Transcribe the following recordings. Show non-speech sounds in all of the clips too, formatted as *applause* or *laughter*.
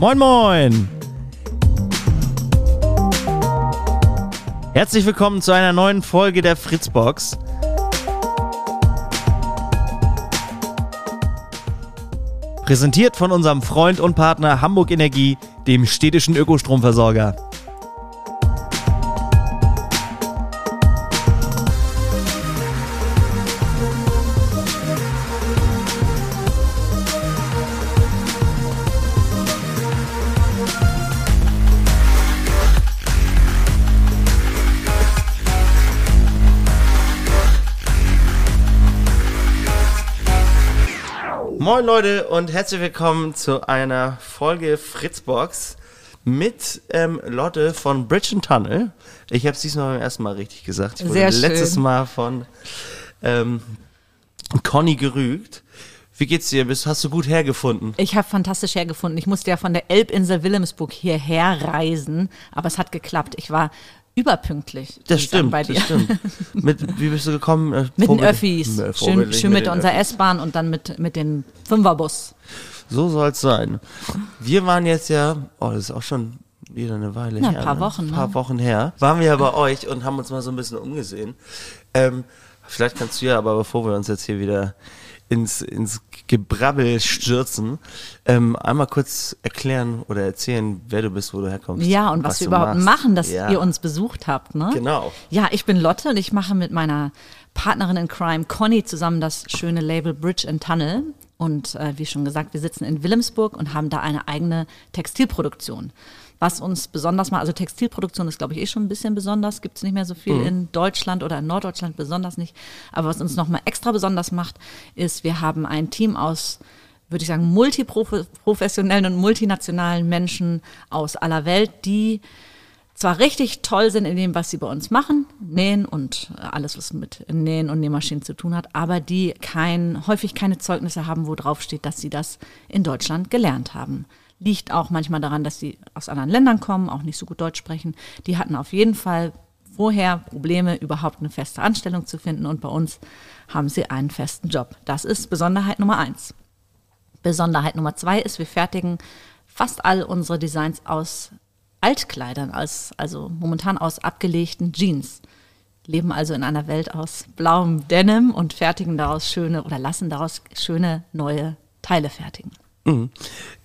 Moin, moin! Herzlich willkommen zu einer neuen Folge der Fritzbox. Präsentiert von unserem Freund und Partner Hamburg Energie, dem städtischen Ökostromversorger. Moin Leute und herzlich willkommen zu einer Folge Fritzbox mit ähm, Lotte von Bridge and Tunnel. Ich habe es diesmal beim ersten Mal richtig gesagt. Ich wurde Sehr schön. letztes Mal von ähm, Conny gerügt. Wie geht's dir? Bist, hast du gut hergefunden? Ich habe fantastisch hergefunden. Ich musste ja von der Elbinsel Wilhelmsburg hierher reisen, aber es hat geklappt. Ich war überpünktlich. Das stimmt, bei das dir. stimmt. *laughs* Mit, wie bist du gekommen? Äh, Mit den Öffis. Schön, schön mit, den unserer. S-Bahn und dann mit, mit dem Fünferbus. So soll's sein. Wir waren jetzt ja, oh, das ist auch schon wieder eine Weile ein her. paar ne? Wochen, Ein paar ne? Wochen her. Waren wir ja bei euch und haben uns mal so ein bisschen umgesehen. Ähm, vielleicht kannst du ja, aber bevor wir uns jetzt hier wieder ins, ins Gebrabbel stürzen, ähm, einmal kurz erklären oder erzählen, wer du bist, wo du herkommst. Ja, und was, wir du überhaupt machst. machen, dass Ja, ihr uns besucht habt. Ne? Genau. Ja, ich bin Lotte und ich mache mit meiner Partnerin in Crime, Conny, zusammen das schöne Label Bridge and Tunnel. Und äh, wie schon gesagt, wir sitzen in Wilhelmsburg und haben da eine eigene Textilproduktion. Was uns besonders mal, also Textilproduktion ist, glaube ich, eh schon ein bisschen besonders, gibt es nicht mehr so viel in Deutschland oder in Norddeutschland besonders nicht. Aber was uns nochmal extra besonders macht, ist, wir haben ein Team aus würde ich sagen, multiprofessionellen und multinationalen Menschen aus aller Welt, die zwar richtig toll sind in dem, was sie bei uns machen, nähen und alles, was mit Nähen und Nähmaschinen zu tun hat, aber die kein, häufig keine Zeugnisse haben, wo drauf steht, dass sie das in Deutschland gelernt haben. Liegt auch manchmal daran, dass sie aus anderen Ländern kommen, auch nicht so gut Deutsch sprechen. Die hatten auf jeden Fall vorher Probleme, überhaupt eine feste Anstellung zu finden und bei uns haben sie einen festen Job. Das ist Besonderheit Nummer eins. Besonderheit Nummer zwei ist, wir fertigen fast all unsere Designs aus Altkleidern, als, also momentan aus abgelegten Jeans. Leben also in einer Welt aus blauem Denim und fertigen daraus schöne oder lassen daraus schöne neue Teile fertigen.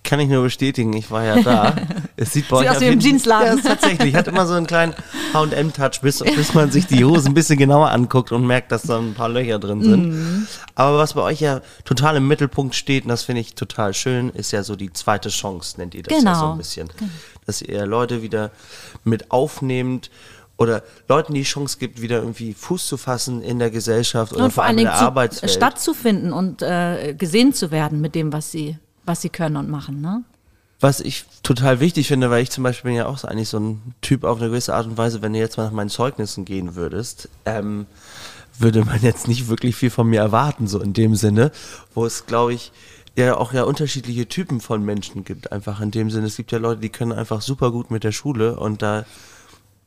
Kann ich nur bestätigen, ich war ja da. *laughs* Es sieht bei Sieht euch aus wie im Jeansladen. Ja, tatsächlich. Hat immer so einen kleinen H&M-Touch, bis, bis man sich die Hosen ein bisschen genauer anguckt und merkt, dass da ein paar Löcher drin sind. Mhm. Aber was bei euch ja total im Mittelpunkt steht, und das finde ich total schön, ist ja so die zweite Chance, nennt ihr das ja Genau. so ein bisschen. Dass ihr Leute wieder mit aufnehmt oder Leuten die Chance gibt, wieder irgendwie Fuß zu fassen in der Gesellschaft oder und vor allen allem in Dingen der zu, Arbeitswelt. stattzufinden und äh, gesehen zu werden mit dem, was sie, was sie können und machen. Ne? Was ich total wichtig finde, weil ich zum Beispiel bin ja auch eigentlich so ein Typ auf eine gewisse Art und Weise, wenn du jetzt mal nach meinen Zeugnissen gehen würdest, ähm, würde man jetzt nicht wirklich viel von mir erwarten, so in dem Sinne, wo es, glaube ich, ja auch ja unterschiedliche Typen von Menschen gibt, einfach in dem Sinne. Es gibt ja Leute, die können einfach super gut mit der Schule und da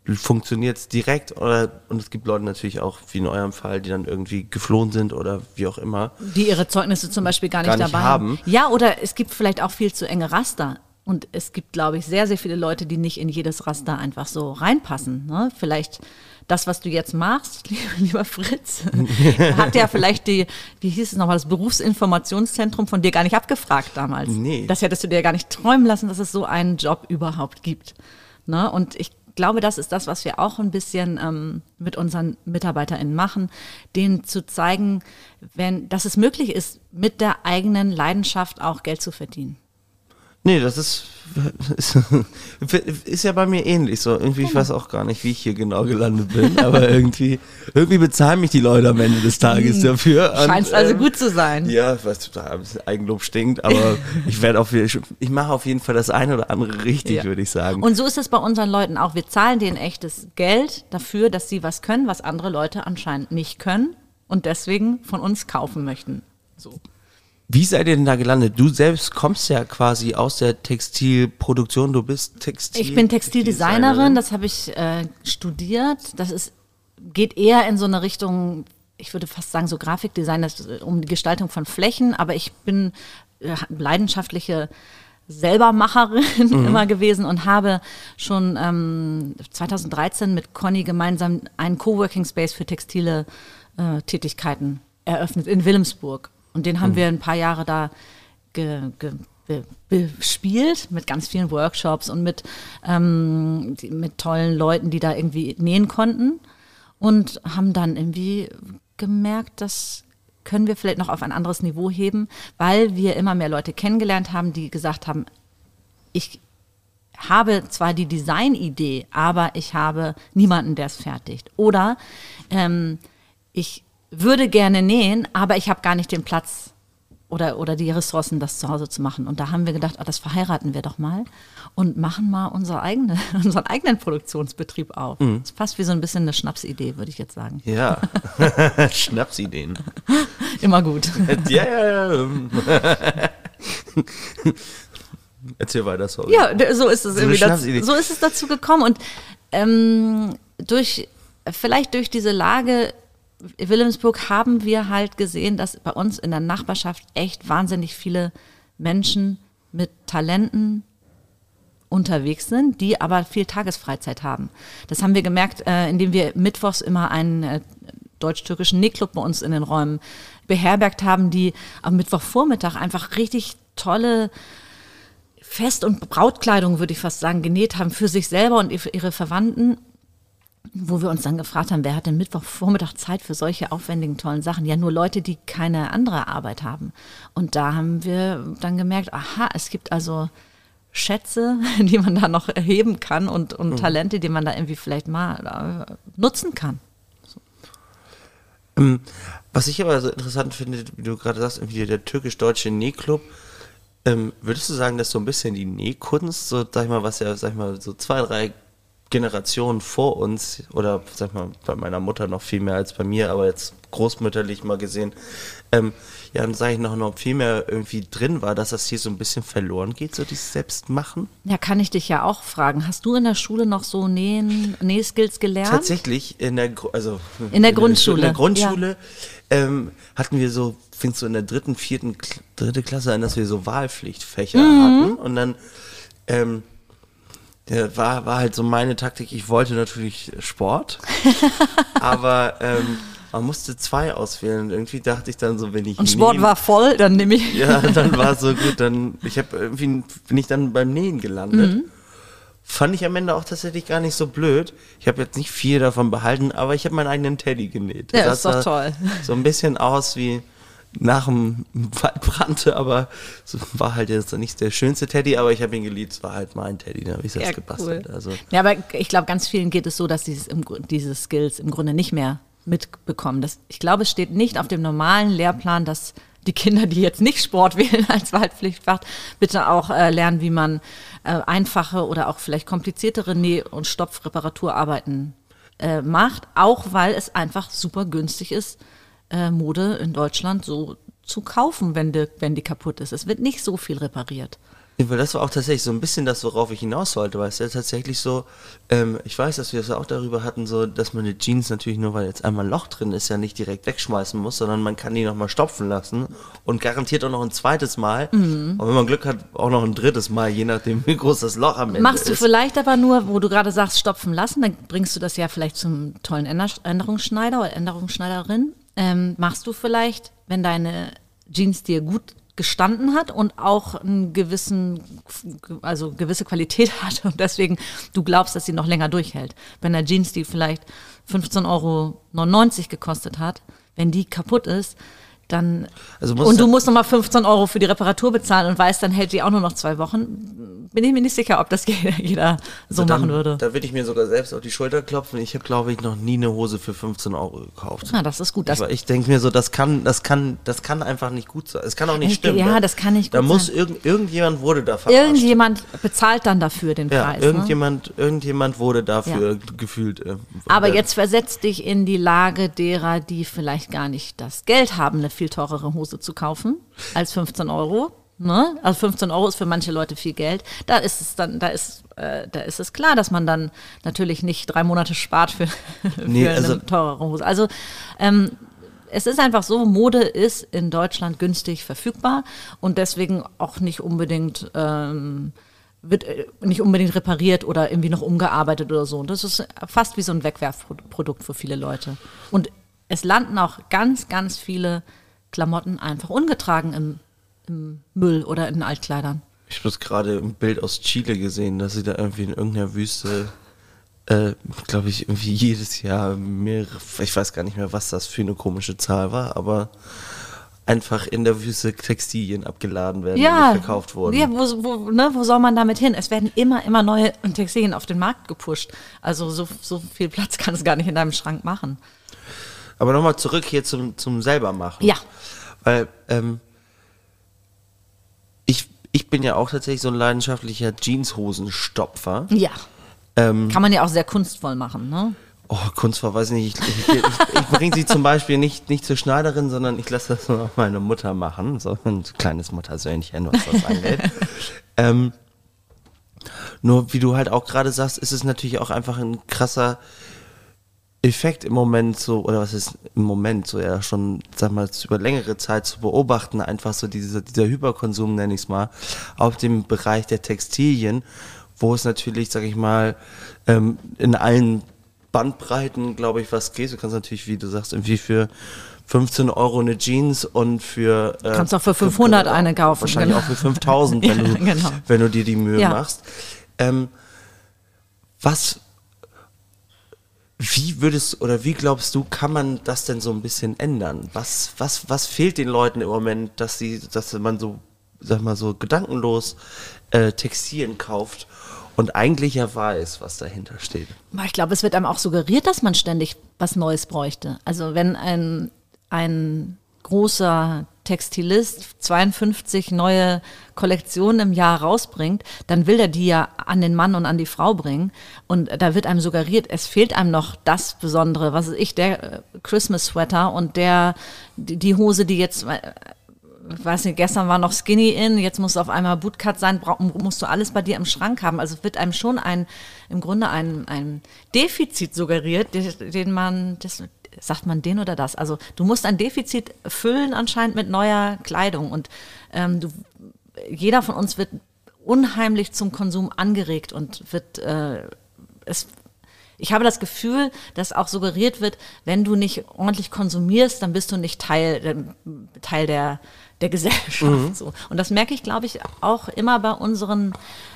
funktioniert es direkt oder und es gibt Leute natürlich auch, wie in eurem Fall, die dann irgendwie geflohen sind oder wie auch immer. Die ihre Zeugnisse zum Beispiel gar nicht, Gar nicht dabei haben. Ja, oder es gibt vielleicht auch viel zu enge Raster. Und es gibt, glaube ich, sehr, sehr viele Leute, die nicht in jedes Raster einfach so reinpassen. Ne? Vielleicht das, was du jetzt machst, *laughs* lieber Fritz, *laughs* hat ja vielleicht die, wie hieß es nochmal, das Berufsinformationszentrum von dir gar nicht abgefragt damals. Nee. Das hättest du dir gar nicht träumen lassen, dass es so einen Job überhaupt gibt. Ne? Und ich glaube, das ist das, was wir auch ein bisschen ähm, mit unseren MitarbeiterInnen machen, denen zu zeigen, wenn, dass es möglich ist, mit der eigenen Leidenschaft auch Geld zu verdienen. Nee, das ist, ist, ist ja bei mir ähnlich so. Irgendwie, ich weiß auch gar nicht, wie ich hier genau gelandet bin, aber irgendwie, irgendwie bezahlen mich die Leute am Ende des Tages dafür. Und, Scheint also ähm, gut zu sein. Ja, was Eigenlob stinkt, aber ich werde auf jeden ich mache auf jeden Fall das eine oder andere richtig, Ja. würde ich sagen. Und so ist es bei unseren Leuten auch. Wir zahlen denen echtes Geld dafür, dass sie was können, was andere Leute anscheinend nicht können und deswegen von uns kaufen möchten. So. Wie seid ihr denn da gelandet? Du selbst kommst ja quasi aus der Textilproduktion, du bist Textil. Ich bin Textildesignerin, das habe ich äh, studiert. Das ist, geht eher in so eine Richtung, ich würde fast sagen, so Grafikdesign, das, ist, äh, um die Gestaltung von Flächen, aber ich bin äh, leidenschaftliche Selbermacherin *laughs* immer gewesen und habe schon ähm, 2013 mit Conny gemeinsam einen Coworking Space für textile äh, Tätigkeiten eröffnet in Wilhelmsburg. Und den haben wir ein paar Jahre da ge, ge, be, bespielt mit ganz vielen Workshops und mit, ähm, mit tollen Leuten, die da irgendwie nähen konnten. Und haben dann irgendwie gemerkt, dass können wir vielleicht noch auf ein anderes Niveau heben, weil wir immer mehr Leute kennengelernt haben, die gesagt haben, ich habe zwar die Designidee, aber ich habe niemanden, der es fertigt. Oder ähm, ich würde gerne nähen, aber ich habe gar nicht den Platz oder, oder die Ressourcen, das zu Hause zu machen. Und da haben wir gedacht, oh, das verheiraten wir doch mal und machen mal unsere eigene, *laughs* unseren eigenen Produktionsbetrieb auf. Mhm. Das ist fast wie so ein bisschen eine Schnapsidee, würde ich jetzt sagen. Ja, *laughs* Schnapsideen. Immer gut. ja, ja, ja. *laughs* Erzähl weiter, sorry. Ja, so ist es so irgendwie. Dazu, so ist es dazu gekommen. Und ähm, durch, vielleicht durch diese Lage Wilhelmsburg haben wir halt gesehen, dass bei uns in der Nachbarschaft echt wahnsinnig viele Menschen mit Talenten unterwegs sind, die aber viel Tagesfreizeit haben. Das haben wir gemerkt, äh, indem wir mittwochs immer einen äh, deutsch-türkischen Nähclub bei uns in den Räumen beherbergt haben, die am Mittwochvormittag einfach richtig tolle Fest- und Brautkleidung, würde ich fast sagen, genäht haben für sich selber und ihre Verwandten wo wir uns dann gefragt haben, wer hat denn Mittwochvormittag Zeit für solche aufwendigen, tollen Sachen? Ja, nur Leute, die keine andere Arbeit haben. Und da haben wir dann gemerkt, aha, es gibt also Schätze, *laughs* die man da noch erheben kann und, und mhm. Talente, die man da irgendwie vielleicht mal äh, nutzen kann. Ähm, was ich aber so interessant finde, wie du gerade sagst, irgendwie der türkisch-deutsche Nähclub, ähm, würdest du sagen, dass so ein bisschen die Nähkunst, so sag ich mal, was ja, sag ich mal, so zwei, drei Generationen vor uns, oder sag mal, bei meiner Mutter noch viel mehr als bei mir, aber jetzt großmütterlich mal gesehen, ähm, ja, dann sage ich noch, noch viel mehr irgendwie drin war, dass das hier so ein bisschen verloren geht, so dieses Selbstmachen. Ja, kann ich dich ja auch fragen. Hast du in der Schule noch so Nähen, Nähskills gelernt? Tatsächlich, in der, also, in der in Grundschule. In der Grundschule ja. ähm, hatten wir so, fingst du in der dritten, vierten, dritte Klasse an, dass wir so Wahlpflichtfächer mhm. hatten und dann, ähm, war, war halt so meine Taktik. Ich wollte natürlich Sport, *laughs* aber ähm, man musste zwei auswählen. Und irgendwie dachte ich dann so, wenn ich. Und Sport nähen, war voll, dann nehme ich. Ja, *laughs* dann war so gut. Dann ich habe irgendwie bin ich dann beim Nähen gelandet. Mhm. Fand ich am Ende auch tatsächlich gar nicht so blöd. Ich habe jetzt nicht viel davon behalten, aber ich habe meinen eigenen Teddy genäht. Ja, das ist doch toll. So ein bisschen aus wie nach dem Waldbrand, aber es war halt jetzt nicht der schönste Teddy, aber ich habe ihn geliebt, es war halt mein Teddy, da habe ich selbst ja, gebastelt. Cool. Also. Ja, aber ich glaube, ganz vielen geht es so, dass dieses, diese Skills im Grunde nicht mehr mitbekommen. Das, ich glaube, es steht nicht auf dem normalen Lehrplan, dass die Kinder, die jetzt nicht Sport *laughs* wählen als Waldpflichtfach, bitte auch äh, lernen, wie man äh, einfache oder auch vielleicht kompliziertere Näh- und Stopfreparaturarbeiten äh, macht, auch weil es einfach super günstig ist, äh, Mode in Deutschland so zu kaufen, wenn die, wenn die kaputt ist. Es wird nicht so viel repariert. das war auch tatsächlich so ein bisschen das, worauf ich hinaus wollte, weil es ja tatsächlich so, ähm, ich weiß, dass wir es das auch darüber hatten, so, dass man die Jeans natürlich nur, weil jetzt einmal ein Loch drin ist, ja nicht direkt wegschmeißen muss, sondern man kann die nochmal stopfen lassen und garantiert auch noch ein zweites Mal mhm. und wenn man Glück hat, auch noch ein drittes Mal, je nachdem, wie groß das Loch am Ende Machst ist. Machst du vielleicht aber nur, wo du gerade sagst, stopfen lassen, dann bringst du das ja vielleicht zum tollen Änderungsschneider oder Änderungsschneiderin ähm, machst du vielleicht, wenn deine Jeans dir gut gestanden hat und auch einen gewissen, also gewisse Qualität *laughs* hat und deswegen du glaubst, dass sie noch länger durchhält. Wenn der Jeans, die vielleicht 15,99 Euro gekostet hat, wenn die kaputt ist, dann also und du musst nochmal 15 Euro für die Reparatur bezahlen und weißt, dann hält die auch nur noch zwei Wochen. Bin ich mir nicht sicher, ob das *laughs* jeder so dann, machen würde. Da würde ich mir sogar selbst auf die Schulter klopfen. Ich habe, glaube ich, noch nie eine Hose für 15 Euro gekauft. Ah, das ist gut. Das ich, ich denke mir so, das kann, das kann, das kann einfach nicht gut sein. Es kann auch nicht stimmen. Ja, ne? das kann nicht gut da sein. Da muss irgend, irgendjemand wurde da verarscht. Irgendjemand bezahlt dann dafür den ja, Preis. Ne? Irgendjemand, ne? irgendjemand wurde dafür ja. gefühlt. Äh, Aber jetzt versetzt dich in die Lage derer, die vielleicht gar nicht das Geld haben, eine viel teurere Hose zu kaufen als 15 Euro. Ne? Also 15 Euro ist für manche Leute viel Geld. Da ist es dann, da ist, äh, da ist es klar, dass man dann natürlich nicht drei Monate spart für, *laughs* für nee, also, eine teurere Hose. Also ähm, es ist einfach so, Mode ist in Deutschland günstig verfügbar und deswegen auch nicht unbedingt ähm, wird äh, nicht unbedingt repariert oder irgendwie noch umgearbeitet oder so. Und das ist fast wie so ein Wegwerfprodukt für viele Leute. Und es landen auch ganz, ganz viele Klamotten einfach ungetragen im, im Müll oder in Altkleidern. Ich habe gerade ein Bild aus Chile gesehen, dass sie da irgendwie in irgendeiner Wüste, äh, glaube ich, irgendwie jedes Jahr mehrere, ich weiß gar nicht mehr, was das für eine komische Zahl war, aber einfach in der Wüste Textilien abgeladen werden ja, und verkauft wurden. Ja, wo, wo, ne, wo soll man damit hin? Es werden immer, immer neue Textilien auf den Markt gepusht. Also so, so viel Platz *laughs* kann es gar nicht in deinem Schrank machen. Aber nochmal zurück hier zum, zum selber machen. Ja. Weil ähm, ich, ich bin ja auch tatsächlich so ein leidenschaftlicher Jeanshosenstopfer. Ja. Ähm, Kann man ja auch sehr kunstvoll machen, ne? Oh, Kunstvoll, weiß ich nicht. Ich, ich, ich, ich bringe sie zum Beispiel nicht, nicht zur Schneiderin, sondern ich lasse das nur auf meine Mutter machen. So ein kleines Muttersöhnchen, was das angeht. *laughs* ähm, nur wie du halt auch gerade sagst, ist es natürlich auch einfach ein krasser Effekt im Moment so, oder was ist im Moment so ja schon, sag mal, über längere Zeit zu beobachten, einfach so dieser, dieser Hyperkonsum, nenne ich es mal, auf dem Bereich der Textilien, wo es natürlich, sag ich mal, ähm, in allen Bandbreiten, glaube ich, was geht. Du kannst natürlich, wie du sagst, irgendwie für 15 Euro eine Jeans und für... Äh, kannst auch für 500 für, eine kaufen. Wahrscheinlich genau. auch für 5000, wenn, *laughs* du, ja, genau. wenn du dir die Mühe Ja. machst. Ähm, was... Wie würdest oder wie glaubst du, kann man das denn so ein bisschen ändern? Was, was, was fehlt den Leuten im Moment, dass sie, dass man so, sag mal so gedankenlos äh, Textilien kauft und eigentlich ja weiß, was dahinter steht? Ich glaube, es wird einem auch suggeriert, dass man ständig was Neues bräuchte. Also wenn ein, ein großer Textilist 52 neue Kollektionen im Jahr rausbringt, dann will er die ja an den Mann und an die Frau bringen. Und da wird einem suggeriert, es fehlt einem noch das Besondere, was weiß ich, der äh, Christmas Sweater und der, die, Hose, die jetzt, äh, ich weiß nicht, gestern war noch Skinny in, jetzt muss auf einmal Bootcut sein, brauch, musst du alles bei dir im Schrank haben. Also wird einem schon ein, im Grunde ein, ein Defizit suggeriert, den, den man, das, sagt man den oder das? Also du musst ein Defizit füllen anscheinend mit neuer Kleidung und ähm, du, jeder von uns wird unheimlich zum Konsum angeregt und wird äh, es ich habe das Gefühl, dass auch suggeriert wird, wenn du nicht ordentlich konsumierst, dann bist du nicht Teil, äh, Teil der, der Gesellschaft. So. Und das merke ich, glaube ich, auch immer bei unseren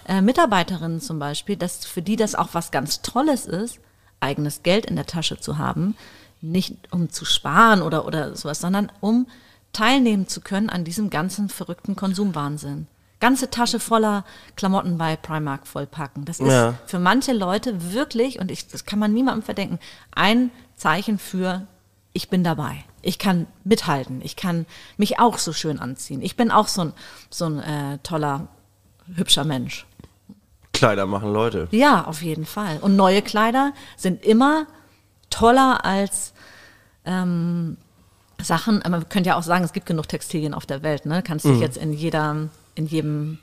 äh, Mitarbeiterinnen zum Beispiel, dass für die das auch was ganz Tolles ist, eigenes Geld in der Tasche zu haben, nicht um zu sparen oder, oder sowas, sondern um teilnehmen zu können an diesem ganzen verrückten Konsumwahnsinn. Ganze Tasche voller Klamotten bei Primark vollpacken. Das ist Ja. für manche Leute wirklich, und ich, das kann man niemandem verdenken, ein Zeichen für, ich bin dabei. Ich kann mithalten. Ich kann mich auch so schön anziehen. Ich bin auch so ein, so ein äh, toller, hübscher Mensch. Kleider machen Leute. Ja, auf jeden Fall. Und neue Kleider sind immer toller als ähm, Sachen. Man könnte ja auch sagen, es gibt genug Textilien auf der Welt. Ne? Kannst dich jetzt in jeder, in jedem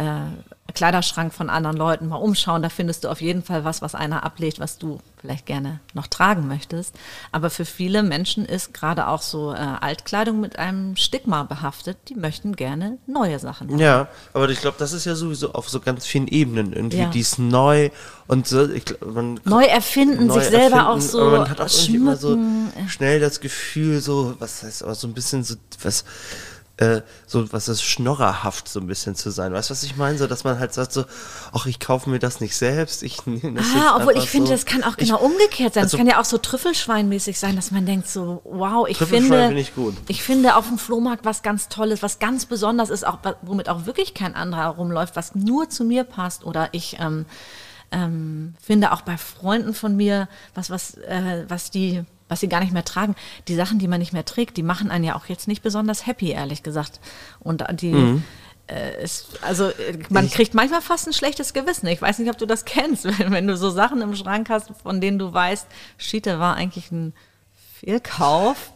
äh, Kleiderschrank von anderen Leuten mal umschauen. Da findest du auf jeden Fall was, was einer ablegt, was du vielleicht gerne noch tragen möchtest. Aber für viele Menschen ist gerade auch so äh, Altkleidung mit einem Stigma behaftet. Die möchten gerne neue Sachen. haben. Ja, aber ich glaube, das ist ja sowieso auf so ganz vielen Ebenen irgendwie. Ja. Die ist neu und so. Ich man Neu erfinden, neu sich selber erfinden, auch so aber man hat auch irgendwie immer so schnell das Gefühl, so, was heißt aber so ein bisschen so, was, äh, so, was ist schnorrerhaft so ein bisschen zu sein. Weißt du, was ich meine? So, dass man halt sagt so, ach, ich kaufe mir das nicht selbst, ich *laughs* nehme das Ah, obwohl ich finde, so. das kann auch Ich- genau umgekehrt sein. also- Es kann ja auch so Trüffelschweinmäßig sein, dass man denkt so, wow, ich Trüffelschwein finde, finde ich gut. ich finde auf dem Flohmarkt was ganz Tolles, was ganz Besonderes ist, auch womit auch wirklich kein anderer rumläuft, was nur zu mir passt. Oder ich ähm, ähm, finde auch bei Freunden von mir was, was, äh, was die was sie gar nicht mehr tragen. Die Sachen, die man nicht mehr trägt, die machen einen ja auch jetzt nicht besonders happy, ehrlich gesagt. Und die, Mhm. äh, es, also äh, man kriegt manchmal fast ein schlechtes Gewissen. Ich weiß nicht, ob du das *laughs* kennst, wenn, wenn du so Sachen im Schrank hast, von denen du weißt, Schiete war eigentlich ein Fehlkauf.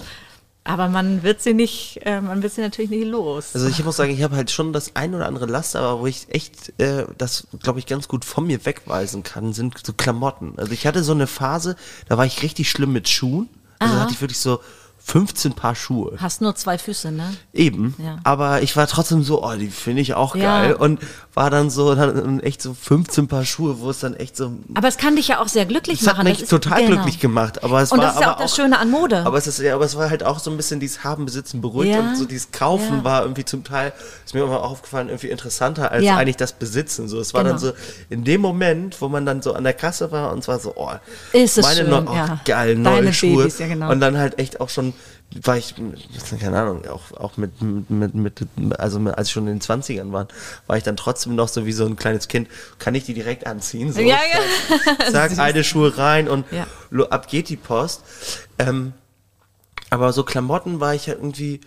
Aber man wird sie nicht, äh, man wird sie natürlich nicht los. Also ich muss sagen, ich habe halt schon das ein oder andere Laster, aber wo ich echt äh, das, glaube ich, ganz gut von mir wegweisen kann, sind so Klamotten. Also ich hatte so eine Phase, da war ich richtig schlimm mit Schuhen. Also Aha. hatte ich wirklich so 15 Paar Schuhe. Hast nur zwei Füße, ne? Eben. Ja. Aber ich war trotzdem so, oh, die finde ich auch Ja. geil. Und war dann so, dann echt so 15 Paar Schuhe, wo es dann echt so. Aber es kann dich ja auch sehr glücklich Das hat machen. mich Das ist- total genau. glücklich gemacht. Aber es Und war das ist ja auch das Schöne an Mode. Aber es ist ja, aber es war halt auch so ein bisschen dieses Haben, Besitzen, beruhigt Ja. und so dieses Kaufen Ja. war irgendwie zum Teil, ist mir immer aufgefallen, irgendwie interessanter als Ja. eigentlich das Besitzen. So, es war dann Genau. so in dem Moment, wo man dann so an der Kasse war und zwar so, oh, Ist es meine schön, neu- oh, geil, neue Deine Schuhe. Babys, ja, genau. Und dann halt echt auch schon war ich, keine Ahnung, auch, auch mit, mit, mit, also als ich schon in den 20ern war, war ich dann trotzdem noch so wie so ein kleines Kind, kann ich die direkt anziehen? So, Ja, zack, zack *laughs* eine Schuhe rein und Ja. ab geht die Post. Ähm, aber so Klamotten war ich ja irgendwie,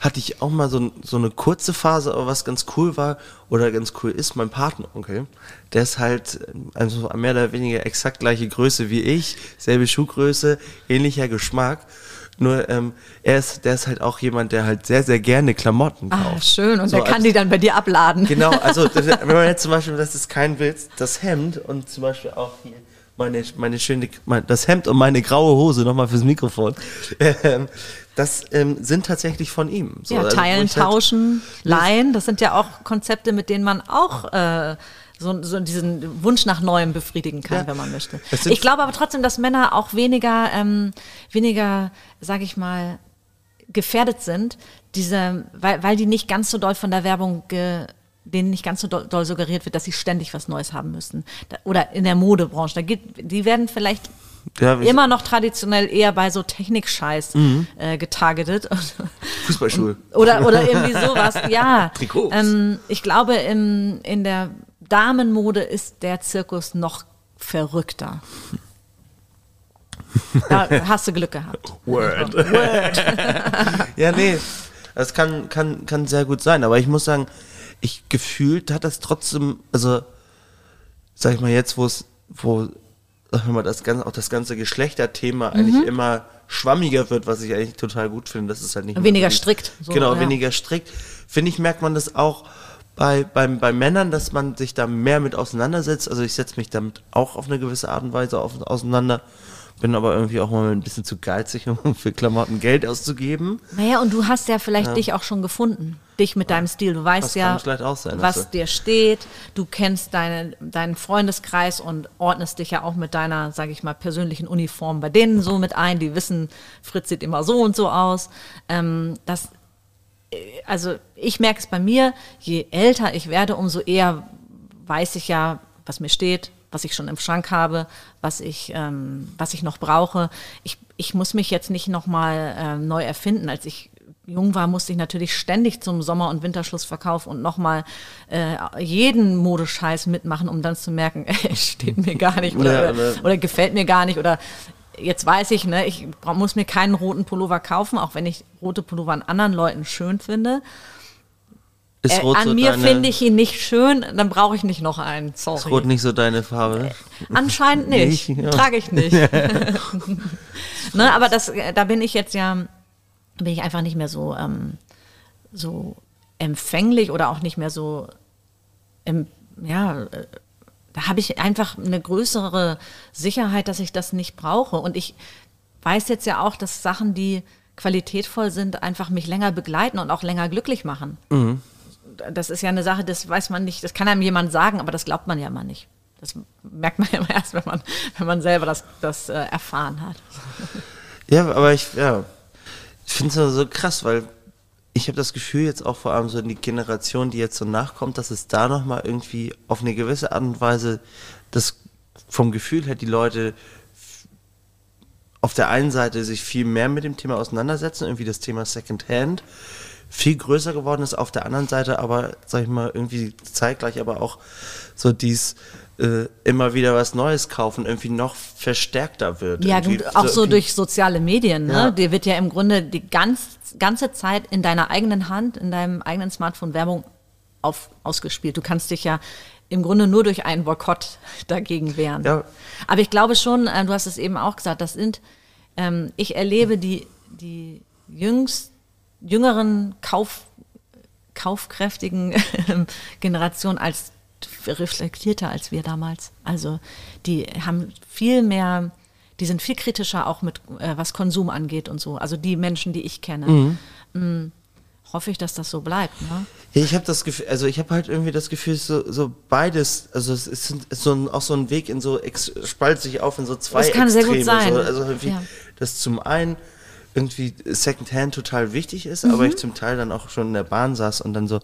hatte ich auch mal so, so eine kurze Phase, aber was ganz cool war oder ganz cool ist, mein Patenonkel, der ist halt also mehr oder weniger exakt gleiche Größe wie ich, selbe Schuhgröße, ähnlicher Geschmack. Nur ähm, er ist, der ist halt auch jemand, der halt sehr, sehr gerne Klamotten kauft. Ah, schön. Und So der kann als- die dann bei dir abladen. Genau, also *laughs* wenn man jetzt zum Beispiel, das ist kein Witz, das Hemd und zum Beispiel auch hier meine, meine schöne, mein, das Hemd und meine graue Hose nochmal fürs Mikrofon, *laughs* ähm, das ähm, sind tatsächlich von ihm. So, Ja, also, teilen, halt- tauschen, leihen, das sind ja auch Konzepte, mit denen man auch äh, so, so diesen Wunsch nach Neuem befriedigen kann, Ja. wenn man möchte. Ich glaube aber trotzdem, dass Männer auch weniger, ähm, weniger, sage ich mal, gefährdet sind, diese, weil, weil die nicht ganz so doll von der Werbung ge, denen nicht ganz so doll, suggeriert wird, dass sie ständig was Neues haben müssen. Da, oder in der Modebranche. Da geht, die werden vielleicht Ja, immer noch traditionell eher bei so Technikscheiß Mhm. äh, getargetet. *laughs* Fußballschuhe. Oder, oder irgendwie sowas, ja. *laughs* Trikots. Ähm, ich glaube, im, in der Damenmode ist der Zirkus noch verrückter. Da hast du Glück gehabt. Word. *laughs* ja, nee, das kann, kann, kann sehr gut sein, aber ich muss sagen, ich gefühlt hat das trotzdem, also, sag ich mal jetzt, wo es, wo, sag ich mal, das ganze, auch das ganze Geschlechterthema eigentlich immer schwammiger wird, was ich eigentlich total gut finde, das ist halt nicht Weniger strikt, so, genau, ja. weniger strikt. Finde ich, merkt man das auch bei, beim, bei Männern, dass man sich da mehr mit auseinandersetzt. Also ich setze mich damit auch auf eine gewisse Art und Weise auf, auseinander. Bin aber irgendwie auch mal ein bisschen zu geizig, *laughs* um für Klamotten Geld auszugeben. Naja, und du hast ja vielleicht dich auch schon gefunden. Dich mit deinem Stil. Du weißt Das ja, sein, was du- dir steht. Du kennst deine, deinen Freundeskreis und ordnest dich ja auch mit deiner, sage ich mal, persönlichen Uniform bei denen so mit ein. Die wissen, Fritz sieht immer so und so aus. Ähm, das, also ich merke es bei mir, je älter ich werde, umso eher weiß ich ja, was mir steht, was ich schon im Schrank habe, was ich, ähm, was ich noch brauche. Ich, ich muss mich jetzt nicht nochmal äh, neu erfinden. Als ich jung war, musste ich natürlich ständig zum Sommer- und Winterschlussverkauf und nochmal äh, jeden Modescheiß mitmachen, um dann zu merken, *laughs* ey, steht mir gar nicht oder, Ja, oder, oder gefällt mir gar nicht oder jetzt weiß ich, ne, ich muss mir keinen roten Pullover kaufen, auch wenn ich rote Pullover an anderen Leuten schön finde. Ist Äh, Rot so an mir finde ich ihn nicht schön, dann brauche ich nicht noch einen. Ist Rot Sorry. nicht so deine Farbe? Anscheinend nicht. Nicht, ja. Trage ich nicht. *laughs* *laughs* ne, aber das, äh, da bin ich jetzt ja, bin ich einfach nicht mehr so, ähm, so empfänglich oder auch nicht mehr so, em, ja, äh, da habe ich einfach eine größere Sicherheit, dass ich das nicht brauche. Und ich weiß jetzt ja auch, dass Sachen, die qualitätvoll sind, einfach mich länger begleiten und auch länger glücklich machen. Das ist ja eine Sache, das weiß man nicht, das kann einem jemand sagen, aber das glaubt man ja immer nicht. Das merkt man *laughs* ja immer erst, wenn man, wenn man selber das, das äh, erfahren hat. Ja, aber ich, ja, ich finde es so krass, weil ich habe das Gefühl jetzt auch vor allem so in die Generation, die jetzt so nachkommt, dass es da nochmal irgendwie auf eine gewisse Art und Weise das vom Gefühl her die Leute auf der einen Seite sich viel mehr mit dem Thema auseinandersetzen, irgendwie das Thema Secondhand viel größer geworden ist, auf der anderen Seite aber, sag ich mal, irgendwie zeitgleich aber auch so dies äh, immer wieder was Neues kaufen, irgendwie noch verstärkter wird. Ja, Irgendwie gut, auch so durch soziale Medien. Ne? Ja. Dir wird ja im Grunde die ganz, ganze Zeit in deiner eigenen Hand, in deinem eigenen Smartphone Werbung auf, ausgespielt. Du kannst dich ja im Grunde nur durch einen Boykott *laughs* dagegen wehren. Ja. Aber ich glaube schon, äh, du hast es eben auch gesagt, das sind, ähm, ich erlebe die, die jüngst, jüngeren Kauf, kaufkräftigen *laughs* Generationen als reflektierter als wir damals. Also die haben viel mehr die sind viel kritischer auch mit, äh, was Konsum angeht und so. Also die Menschen, die ich kenne. Mhm. Mm, hoffe ich, dass das so bleibt. Ne? Ja, ich habe das Gefühl, also ich habe halt irgendwie das Gefühl, so, so beides, also es ist so ein, auch so ein Weg in so, spaltet sich auf in so zwei Das kann Extreme, sehr gut sein. So, also ja. das zum einen irgendwie Secondhand total wichtig ist, mhm. aber ich zum Teil dann auch schon in der Bahn saß und dann so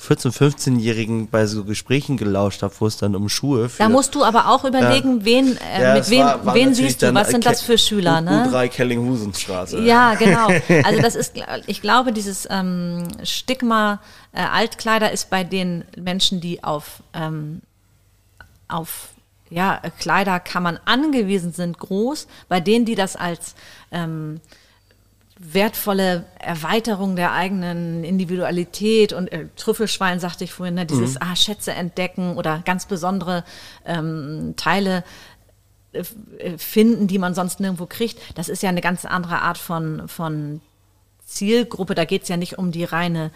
14-, 15-Jährigen bei so Gesprächen gelauscht habe, wo es dann um Schuhe Da musst du aber auch überlegen, ja. wen, äh, ja, mit wem, war, war wen siehst du, was sind das für Schüler, ne? U3 Kellinghusenstraße. Ja, genau. *laughs* Also das ist, ich glaube, dieses ähm, Stigma äh, Altkleider ist bei den Menschen, die auf, ähm, auf ja, Kleiderkammern angewiesen sind, groß. Bei denen, die das als ähm, wertvolle Erweiterung der eigenen Individualität und äh, Trüffelschwein, sagte ich vorhin, ne, dieses mhm. ah, Schätze entdecken oder ganz besondere ähm, Teile äh, finden, die man sonst nirgendwo kriegt. Das ist ja eine ganz andere Art von, von Zielgruppe. Da geht es ja nicht um die reine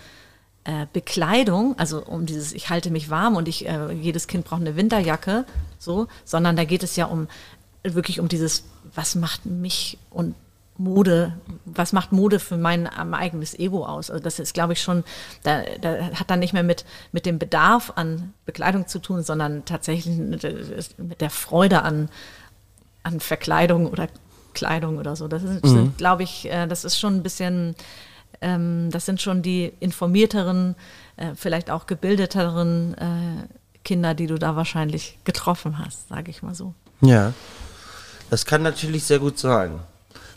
äh, Bekleidung, also um dieses, ich halte mich warm und ich, äh, jedes Kind braucht eine Winterjacke, so, sondern da geht es ja um wirklich um dieses, was macht mich und Mode, was macht Mode für mein eigenes Ego aus? Also das ist, glaube ich, schon, da, da hat dann nicht mehr mit, mit dem Bedarf an Bekleidung zu tun, sondern tatsächlich mit der Freude an, an Verkleidung oder Kleidung oder so. Das ist, mhm. glaube ich, äh, das ist schon ein bisschen, ähm, das sind schon die informierteren, äh, vielleicht auch gebildeteren äh, Kinder, die du da wahrscheinlich getroffen hast, sage ich mal so. Ja, das kann natürlich sehr gut sein.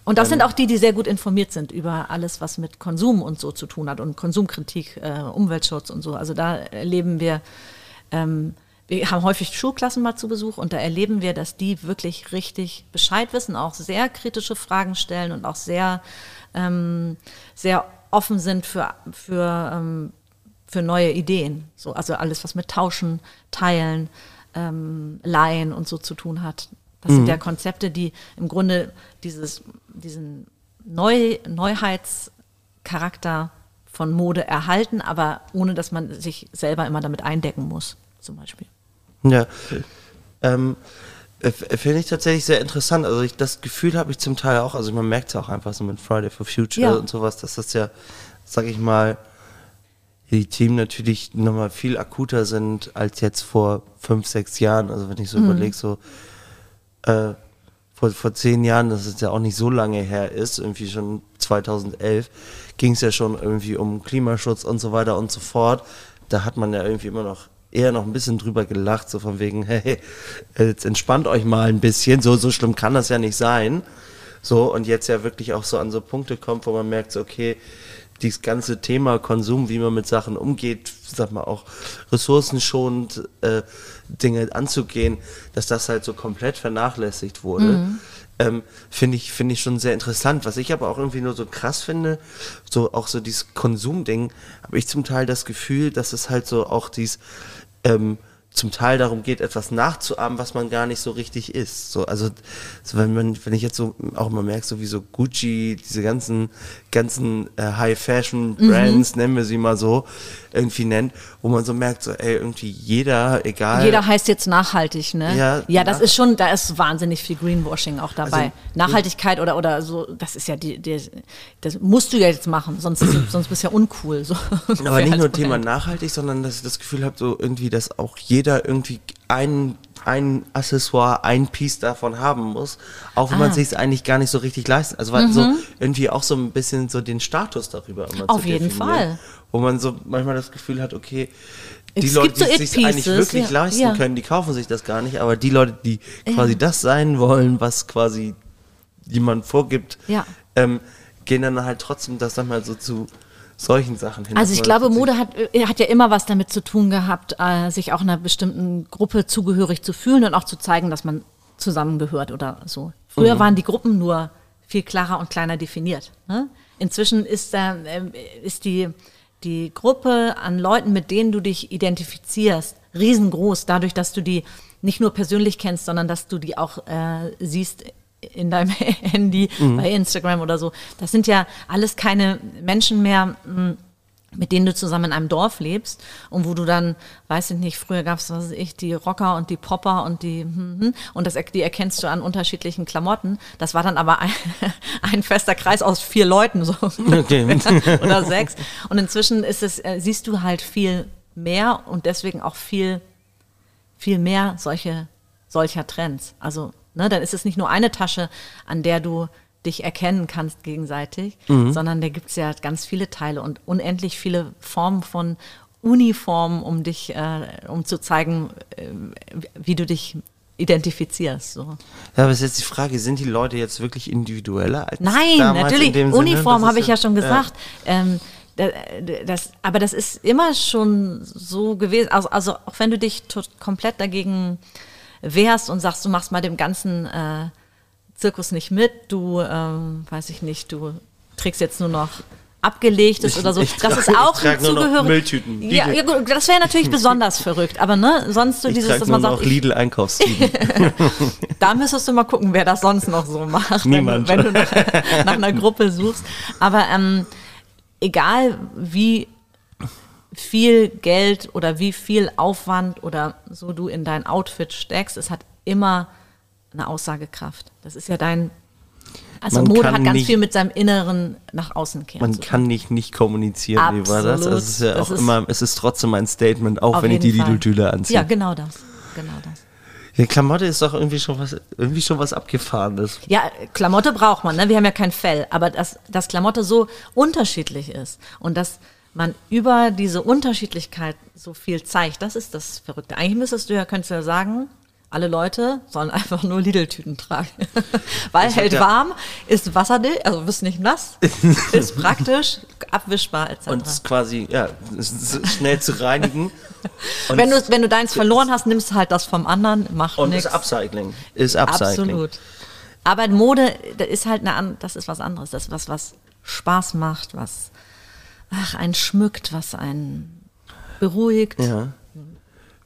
Und das sind auch die, die sehr gut informiert sind über alles, was mit Konsum und so zu tun hat und Konsumkritik, äh, Umweltschutz und so. Also da erleben wir, ähm, wir haben häufig Schulklassen mal zu Besuch und da erleben wir, dass die wirklich richtig Bescheid wissen, auch sehr kritische Fragen stellen und auch sehr, ähm, sehr offen sind für, für, ähm, für neue Ideen. So, also alles, was mit Tauschen, Teilen, ähm, Leihen und so zu tun hat. Das mhm. sind ja Konzepte, die im Grunde dieses, diesen Neu Neuheitscharakter von Mode erhalten, aber ohne dass man sich selber immer damit eindecken muss, zum Beispiel. Ja. Ähm, Finde ich tatsächlich sehr interessant. Also ich, das Gefühl habe ich zum Teil auch, also man merkt es auch einfach so mit Friday for Future ja. und sowas, dass das ja, sag ich mal, die Themen natürlich nochmal viel akuter sind als jetzt vor fünf, sechs Jahren. Also wenn ich so mhm. überlege, so äh, vor, vor zehn Jahren, das ist ja auch nicht so lange her ist, irgendwie schon 2011, ging es ja schon irgendwie um Klimaschutz und so weiter und so fort. Da hat man ja irgendwie immer noch eher noch ein bisschen drüber gelacht, so von wegen, *laughs* hey, jetzt entspannt euch mal ein bisschen, so, so schlimm kann das ja nicht sein. So, und jetzt ja wirklich auch so an so Punkte kommt, wo man merkt, so, okay, dieses ganze Thema Konsum, wie man mit Sachen umgeht, sag mal auch ressourcenschonend äh, Dinge anzugehen, dass das halt so komplett vernachlässigt wurde. Mhm. Ähm, finde ich, finde ich schon sehr interessant. Was ich aber auch irgendwie nur so krass finde, so auch so dieses Konsumding, habe ich zum Teil das Gefühl, dass es halt so auch dieses, ähm, zum Teil darum geht, etwas nachzuahmen, was man gar nicht so richtig ist. So, also so wenn man, wenn ich jetzt so auch mal merke, so wie so Gucci, diese ganzen, ganzen äh, High-Fashion-Brands, mhm. nennen wir sie mal so, irgendwie nennt, wo man so merkt, so, ey, irgendwie jeder, egal. Jeder heißt jetzt nachhaltig, ne? Ja, ja das ist schon, da ist wahnsinnig viel Greenwashing auch dabei. Also, Nachhaltigkeit oder, oder so, das ist ja die, die, das musst du ja jetzt machen, sonst, *clears throat* sonst bist du ja uncool. So, Aber *laughs* nicht nur Thema nachhaltig, sondern dass ich das Gefühl habe, so irgendwie, dass auch jeder irgendwie einen ein Accessoire, ein Piece davon haben muss, auch wenn ah. man sich eigentlich gar nicht so richtig leisten. Also weil mhm. so irgendwie auch so ein bisschen so den Status darüber immer Auf jeden Fall. Wo man so manchmal das Gefühl hat, okay, die es Leute, die so sich eigentlich wirklich ja. leisten ja. können, die kaufen sich das gar nicht, aber die Leute, die quasi ja. das sein wollen, was quasi jemand vorgibt, ähm, gehen dann halt trotzdem das dann mal so zu solchen Sachen hin. Also ich glaube, Mode hat, äh, hat ja immer was damit zu tun gehabt, äh, sich auch einer bestimmten Gruppe zugehörig zu fühlen und auch zu zeigen, dass man zusammengehört oder so. Früher mhm. waren die Gruppen nur viel klarer und kleiner definiert. Ne? Inzwischen ist, äh, ist die, die Gruppe an Leuten, mit denen du dich identifizierst, riesengroß, dadurch, dass du die nicht nur persönlich kennst, sondern dass du die auch äh, siehst in deinem *laughs* Handy, mhm. bei Instagram oder so. Das sind ja alles keine Menschen mehr, hm, mit denen du zusammen in einem Dorf lebst und wo du dann, weiß ich nicht, früher gab es, was weiß ich, die Rocker und die Popper und die, hm, hm, und das, die erkennst du an unterschiedlichen Klamotten. Das war dann aber ein, *laughs* ein fester Kreis aus vier Leuten so *laughs* okay. oder sechs. Und inzwischen ist es, äh, siehst du halt viel mehr und deswegen auch viel, viel mehr solche, solcher Trends. Also, ne, dann ist es nicht nur eine Tasche, an der du dich erkennen kannst gegenseitig, mhm. sondern da gibt es ja ganz viele Teile und unendlich viele Formen von Uniformen, um dich, äh, um zu zeigen, äh, wie du dich identifizierst. So. Ja, aber ist jetzt die Frage, sind die Leute jetzt wirklich individueller als Nein, natürlich. Uniform habe ich ja schon gesagt. Ja. Ähm, das, aber das ist immer schon so gewesen. Also, also auch wenn du dich komplett dagegen wehrst und sagst, du machst mal dem ganzen äh, Zirkus nicht mit, du, ähm, weiß ich nicht, du trägst jetzt nur noch abgelegtes ich, oder so. Das ist auch ein zugehörig. Mülltüten. Ja, ja, gut, das wäre natürlich *laughs* besonders verrückt, aber ne, sonst so ich dieses, dass man sagt, Lidl Einkaufstüten. *laughs* da müsstest du mal gucken, wer das sonst noch so macht, Niemand. Wenn, wenn du nach, nach, einer Gruppe suchst. Aber ähm, egal wie viel Geld oder wie viel Aufwand oder so du in dein Outfit steckst, es hat immer eine Aussagekraft. Das ist ja dein. Also man Mode hat ganz nicht, viel mit seinem Inneren nach außen kehren. Man kann nicht nicht kommunizieren, Absolut. wie war das? Also es ist ja auch ist immer, es ist trotzdem ein Statement, auch wenn ich die Lidl-Tüte anziehe. Ja, genau das. Genau das. Ja, Klamotte ist doch irgendwie schon was, irgendwie schon was Abgefahrenes. Ja, Klamotte braucht man, ne? Wir haben ja kein Fell, aber dass, dass Klamotte so unterschiedlich ist und dass man über diese Unterschiedlichkeit so viel zeigt, das ist das Verrückte. Eigentlich müsstest du ja, könntest du ja sagen, alle Leute sollen *laughs* einfach nur Lidl-Tüten tragen. *laughs* Weil hält ja warm, ist wasserdicht, also wirst nicht nass, *laughs* ist praktisch, abwischbar etc. Und ist quasi, ja, schnell zu reinigen. wenn, du, wenn du deins verloren hast, nimmst du halt das vom anderen, macht nichts. Und nix. ist Upcycling. Ist Upcycling. Absolut. Aber Mode, das ist halt eine, das ist was anderes. Das ist was, was Spaß macht, was ach, einen schmückt, was einen beruhigt. Ja.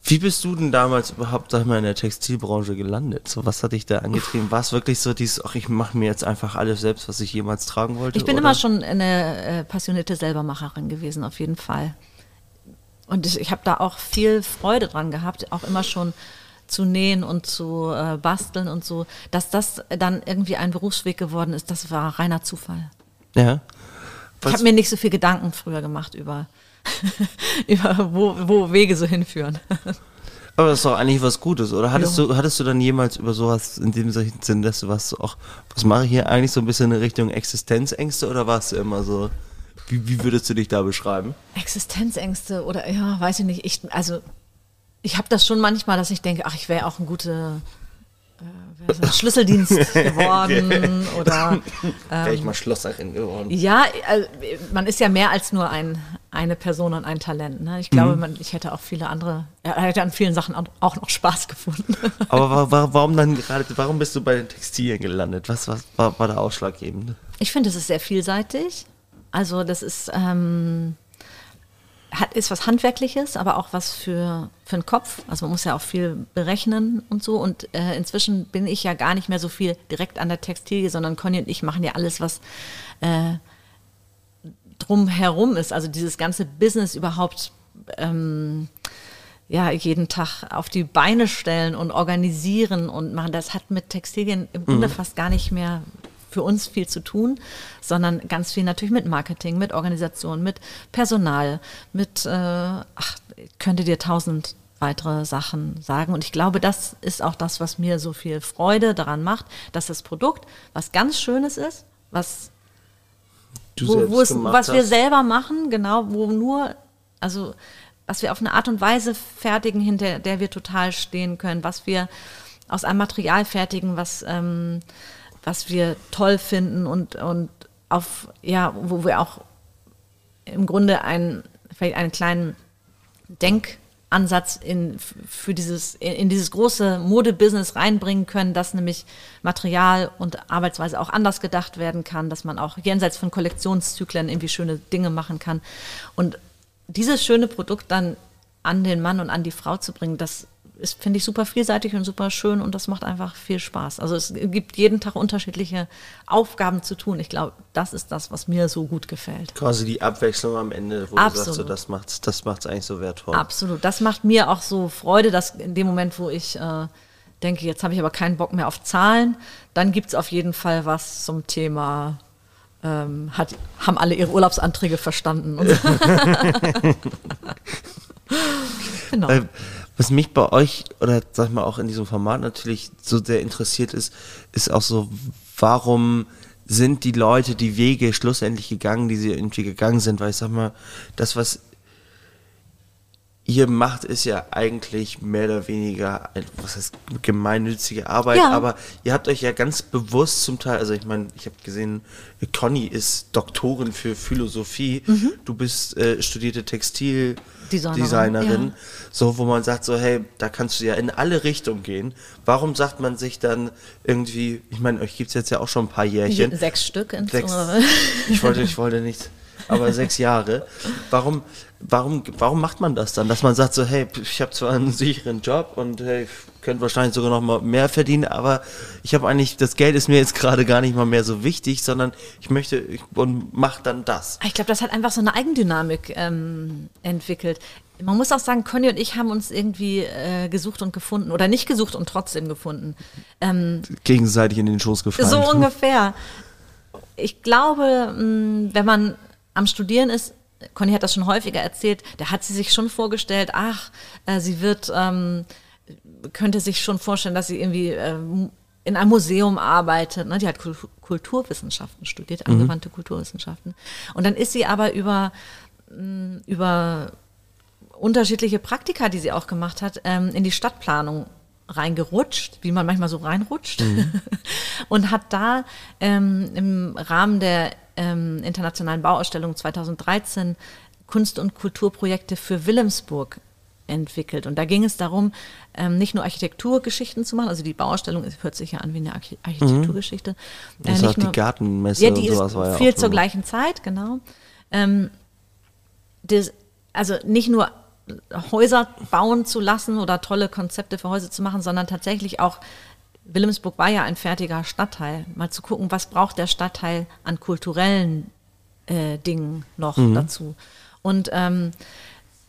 Wie bist du denn damals überhaupt, sag mal, in der Textilbranche gelandet? So, was hat dich da angetrieben? War es wirklich so dieses, ach, ich mache mir jetzt einfach alles selbst, was ich jemals tragen wollte? Ich bin oder? immer schon eine äh, passionierte Selbermacherin gewesen, auf jeden Fall. Und ich, ich habe da auch viel Freude dran gehabt, auch immer schon zu nähen und zu äh, basteln und so. Dass das dann irgendwie ein Berufsweg geworden ist, das war reiner Zufall. Ja. Ich habe mir nicht so viel Gedanken früher gemacht über *laughs* über wo, wo Wege so hinführen. *laughs* Aber das ist doch eigentlich was Gutes, oder? Hattest, ja. du, hattest du dann jemals über sowas in dem Sinn, dass du was so auch, was mache ich hier eigentlich so ein bisschen in Richtung Existenzängste oder warst du immer so, wie, wie würdest du dich da beschreiben? Existenzängste oder ja, weiß ich nicht. Ich, also ich habe das schon manchmal, dass ich denke, ach, ich wäre auch ein guter äh, Schlüsseldienst *laughs* geworden oder ähm, wäre ich mal Schlosserin geworden. Ja, also, man ist ja mehr als nur ein, eine Person und ein Talent. Ne? Ich glaube, mhm. man, ich hätte auch viele andere, er hätte an vielen Sachen auch noch Spaß gefunden. *laughs* Aber warum dann gerade, warum bist du bei den Textilien gelandet? Was, was war, war der ausschlaggebende? Ich finde, es ist sehr vielseitig. Also das ist ähm, hat, ist was Handwerkliches, aber auch was für, für den Kopf. Also man muss ja auch viel berechnen und so. Und äh, inzwischen bin ich ja gar nicht mehr so viel direkt an der Textilie, sondern Conny und ich machen ja alles, was äh, drumherum ist. Also dieses ganze Business überhaupt ähm, ja, jeden Tag auf die Beine stellen und organisieren und machen. Das hat mit Textilien im Grunde mhm. fast gar nicht mehr für uns viel zu tun, sondern ganz viel natürlich mit Marketing, mit Organisation, mit Personal, mit, äh, ach, könnte dir tausend weitere Sachen sagen. Und ich glaube, das ist auch das, was mir so viel Freude daran macht, dass das Produkt was ganz Schönes ist, was, wo, wo es, was hast. wir selber machen, genau, wo nur, also was wir auf eine Art und Weise fertigen, hinter der wir total stehen können, was wir aus einem Material fertigen, was ähm, was wir toll finden und, und auf, ja, wo wir auch im Grunde einen, vielleicht einen kleinen Denkansatz in, für dieses, in dieses große Modebusiness reinbringen können, dass nämlich Material und Arbeitsweise auch anders gedacht werden kann, dass man auch jenseits von Kollektionszyklen irgendwie schöne Dinge machen kann. Und dieses schöne Produkt dann an den Mann und an die Frau zu bringen, das ist, finde ich, super vielseitig und super schön und das macht einfach viel Spaß. Also es gibt jeden Tag unterschiedliche Aufgaben zu tun. Ich glaube, das ist das, was mir so gut gefällt. Quasi die Abwechslung am Ende, wo Absolut. du sagst, so, das macht es das macht's eigentlich so wertvoll. Absolut. Das macht mir auch so Freude, dass in dem Moment, wo ich äh, denke, jetzt habe ich aber keinen Bock mehr auf Zahlen, dann gibt es auf jeden Fall was zum Thema ähm, hat, haben alle ihre Urlaubsanträge verstanden. *laughs* *laughs* Genau. Was mich bei euch oder sag ich mal auch in diesem Format natürlich so sehr interessiert ist, ist auch so, warum sind die Leute die Wege schlussendlich gegangen, die sie irgendwie gegangen sind, weil ich sag mal, das, was ihr macht, ist ja eigentlich mehr oder weniger, was heißt gemeinnützige Arbeit, ja. aber ihr habt euch ja ganz bewusst zum Teil, also ich meine, ich habe gesehen, Conny ist Doktorin für Philosophie, mhm. du bist äh, studierte Textildesignerin, ja. so wo man sagt so, hey, da kannst du ja in alle Richtungen gehen. Warum sagt man sich dann irgendwie, ich meine, euch gibt es jetzt ja auch schon ein paar Jährchen. Sechs Stück Sechs, ich wollte, ich wollte nicht aber sechs Jahre. Warum, warum, warum macht man das dann? Dass man sagt so, hey, ich habe zwar einen sicheren Job und hey, könnte wahrscheinlich sogar noch mal mehr verdienen, aber ich habe eigentlich, das Geld ist mir jetzt gerade gar nicht mal mehr so wichtig, sondern ich möchte ich, und mach dann das. Ich glaube, das hat einfach so eine Eigendynamik ähm, entwickelt. Man muss auch sagen, Conny und ich haben uns irgendwie äh, gesucht und gefunden oder nicht gesucht und trotzdem gefunden. Ähm, Gegenseitig in den Schoß gefallen. So ungefähr. Ich glaube, mh, wenn man am Studieren ist, Conny hat das schon häufiger erzählt, da hat sie sich schon vorgestellt, ach, äh, sie wird, ähm, könnte sich schon vorstellen, dass sie irgendwie äh, in einem Museum arbeitet. Ne? Die hat Kulturwissenschaften studiert, mhm. angewandte Kulturwissenschaften. Und dann ist sie aber über, mh, mm, über unterschiedliche Praktika, die sie auch gemacht hat, ähm, in die Stadtplanung reingerutscht, wie man manchmal so reinrutscht, mhm. *laughs* und hat da ähm, im Rahmen der ähm, Internationalen Bauausstellung 2013 Kunst- und Kulturprojekte für Wilhelmsburg entwickelt. Und da ging es darum, ähm, nicht nur Architekturgeschichten zu machen, also die Bauausstellung hört sich ja an wie eine Arch Architekturgeschichte. Mhm. Das äh, ist die Gartenmesse ja, die und sowas war ja viel zur gleichen Zeit, genau. Ähm, das, also nicht nur Häuser bauen zu lassen oder tolle Konzepte für Häuser zu machen, sondern tatsächlich auch Wilhelmsburg war ja ein fertiger Stadtteil. Mal zu gucken, was braucht der Stadtteil an kulturellen äh, Dingen noch mhm. dazu. Und ähm,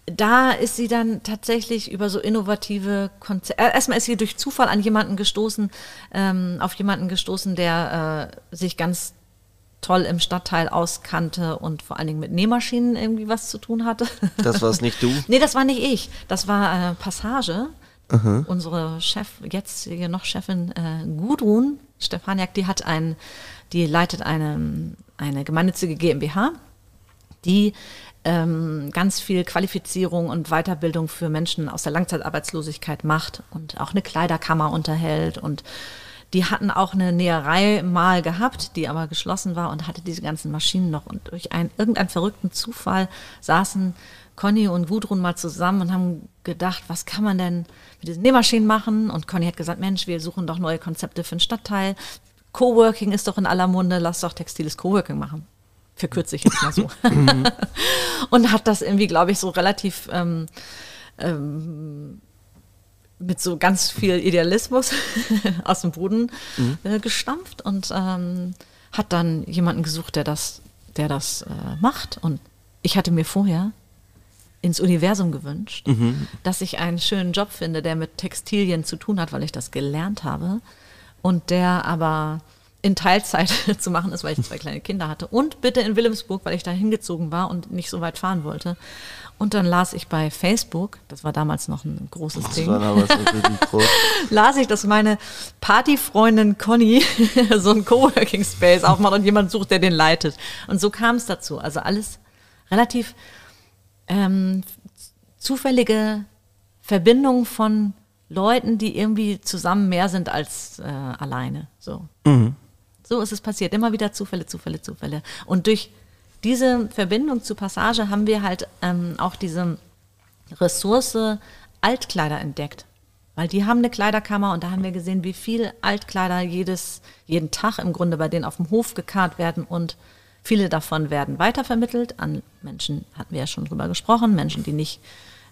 da ist sie dann tatsächlich über so innovative Konzepte. Äh, erstmal ist sie durch Zufall an jemanden gestoßen, ähm, auf jemanden gestoßen, der äh, sich ganz toll im Stadtteil auskannte und vor allen Dingen mit Nähmaschinen irgendwie was zu tun hatte. *laughs* Das war es nicht du? nee, das war nicht ich. Das war äh, Passage. Aha. Unsere Chef, jetzige noch Chefin äh, Gudrun Stefaniak, die hat ein, die leitet eine, eine gemeinnützige GmbH, die ähm, ganz viel Qualifizierung und Weiterbildung für Menschen aus der Langzeitarbeitslosigkeit macht und auch eine Kleiderkammer unterhält und die hatten auch eine Näherei mal gehabt, die aber geschlossen war und hatte diese ganzen Maschinen noch. Und durch einen, irgendeinen verrückten Zufall saßen Conny und Gudrun mal zusammen und haben gedacht, was kann man denn mit diesen Nähmaschinen machen? Und Conny hat gesagt, Mensch, wir suchen doch neue Konzepte für den Stadtteil. Coworking ist doch in aller Munde, lass doch textiles Coworking machen. Verkürze ich jetzt mal so. *laughs* und hat das irgendwie, glaube ich, so relativ ähm, ähm, mit so ganz viel Idealismus *laughs* aus dem Boden mhm. äh, gestampft und ähm, hat dann jemanden gesucht, der das, der das äh, macht. Und ich hatte mir vorher ins Universum gewünscht, mhm. dass ich einen schönen Job finde, der mit Textilien zu tun hat, weil ich das gelernt habe und der aber in Teilzeit *laughs* zu machen ist, weil ich zwei kleine Kinder hatte und bitte in Wilhelmsburg, weil ich da hingezogen war und nicht so weit fahren wollte. Und dann las ich bei Facebook, das war damals noch ein großes das Ding, war damals groß. *laughs* las ich, dass meine Partyfreundin Conny *laughs* so ein Coworking Space aufmacht und jemand sucht, der den leitet. Und so kam es dazu. Also alles relativ ähm, zufällige Verbindung von Leuten, die irgendwie zusammen mehr sind als äh, alleine. So. Mhm. So ist es passiert. Immer wieder Zufälle, Zufälle, Zufälle. Und durch diese Verbindung zu Passage haben wir halt ähm, auch diese Ressource Altkleider entdeckt. Weil die haben eine Kleiderkammer und da haben wir gesehen, wie viel Altkleider jedes, jeden Tag im Grunde bei denen auf dem Hof gekarrt werden und Viele davon werden weitervermittelt an Menschen, hatten wir ja schon drüber gesprochen, Menschen, die nicht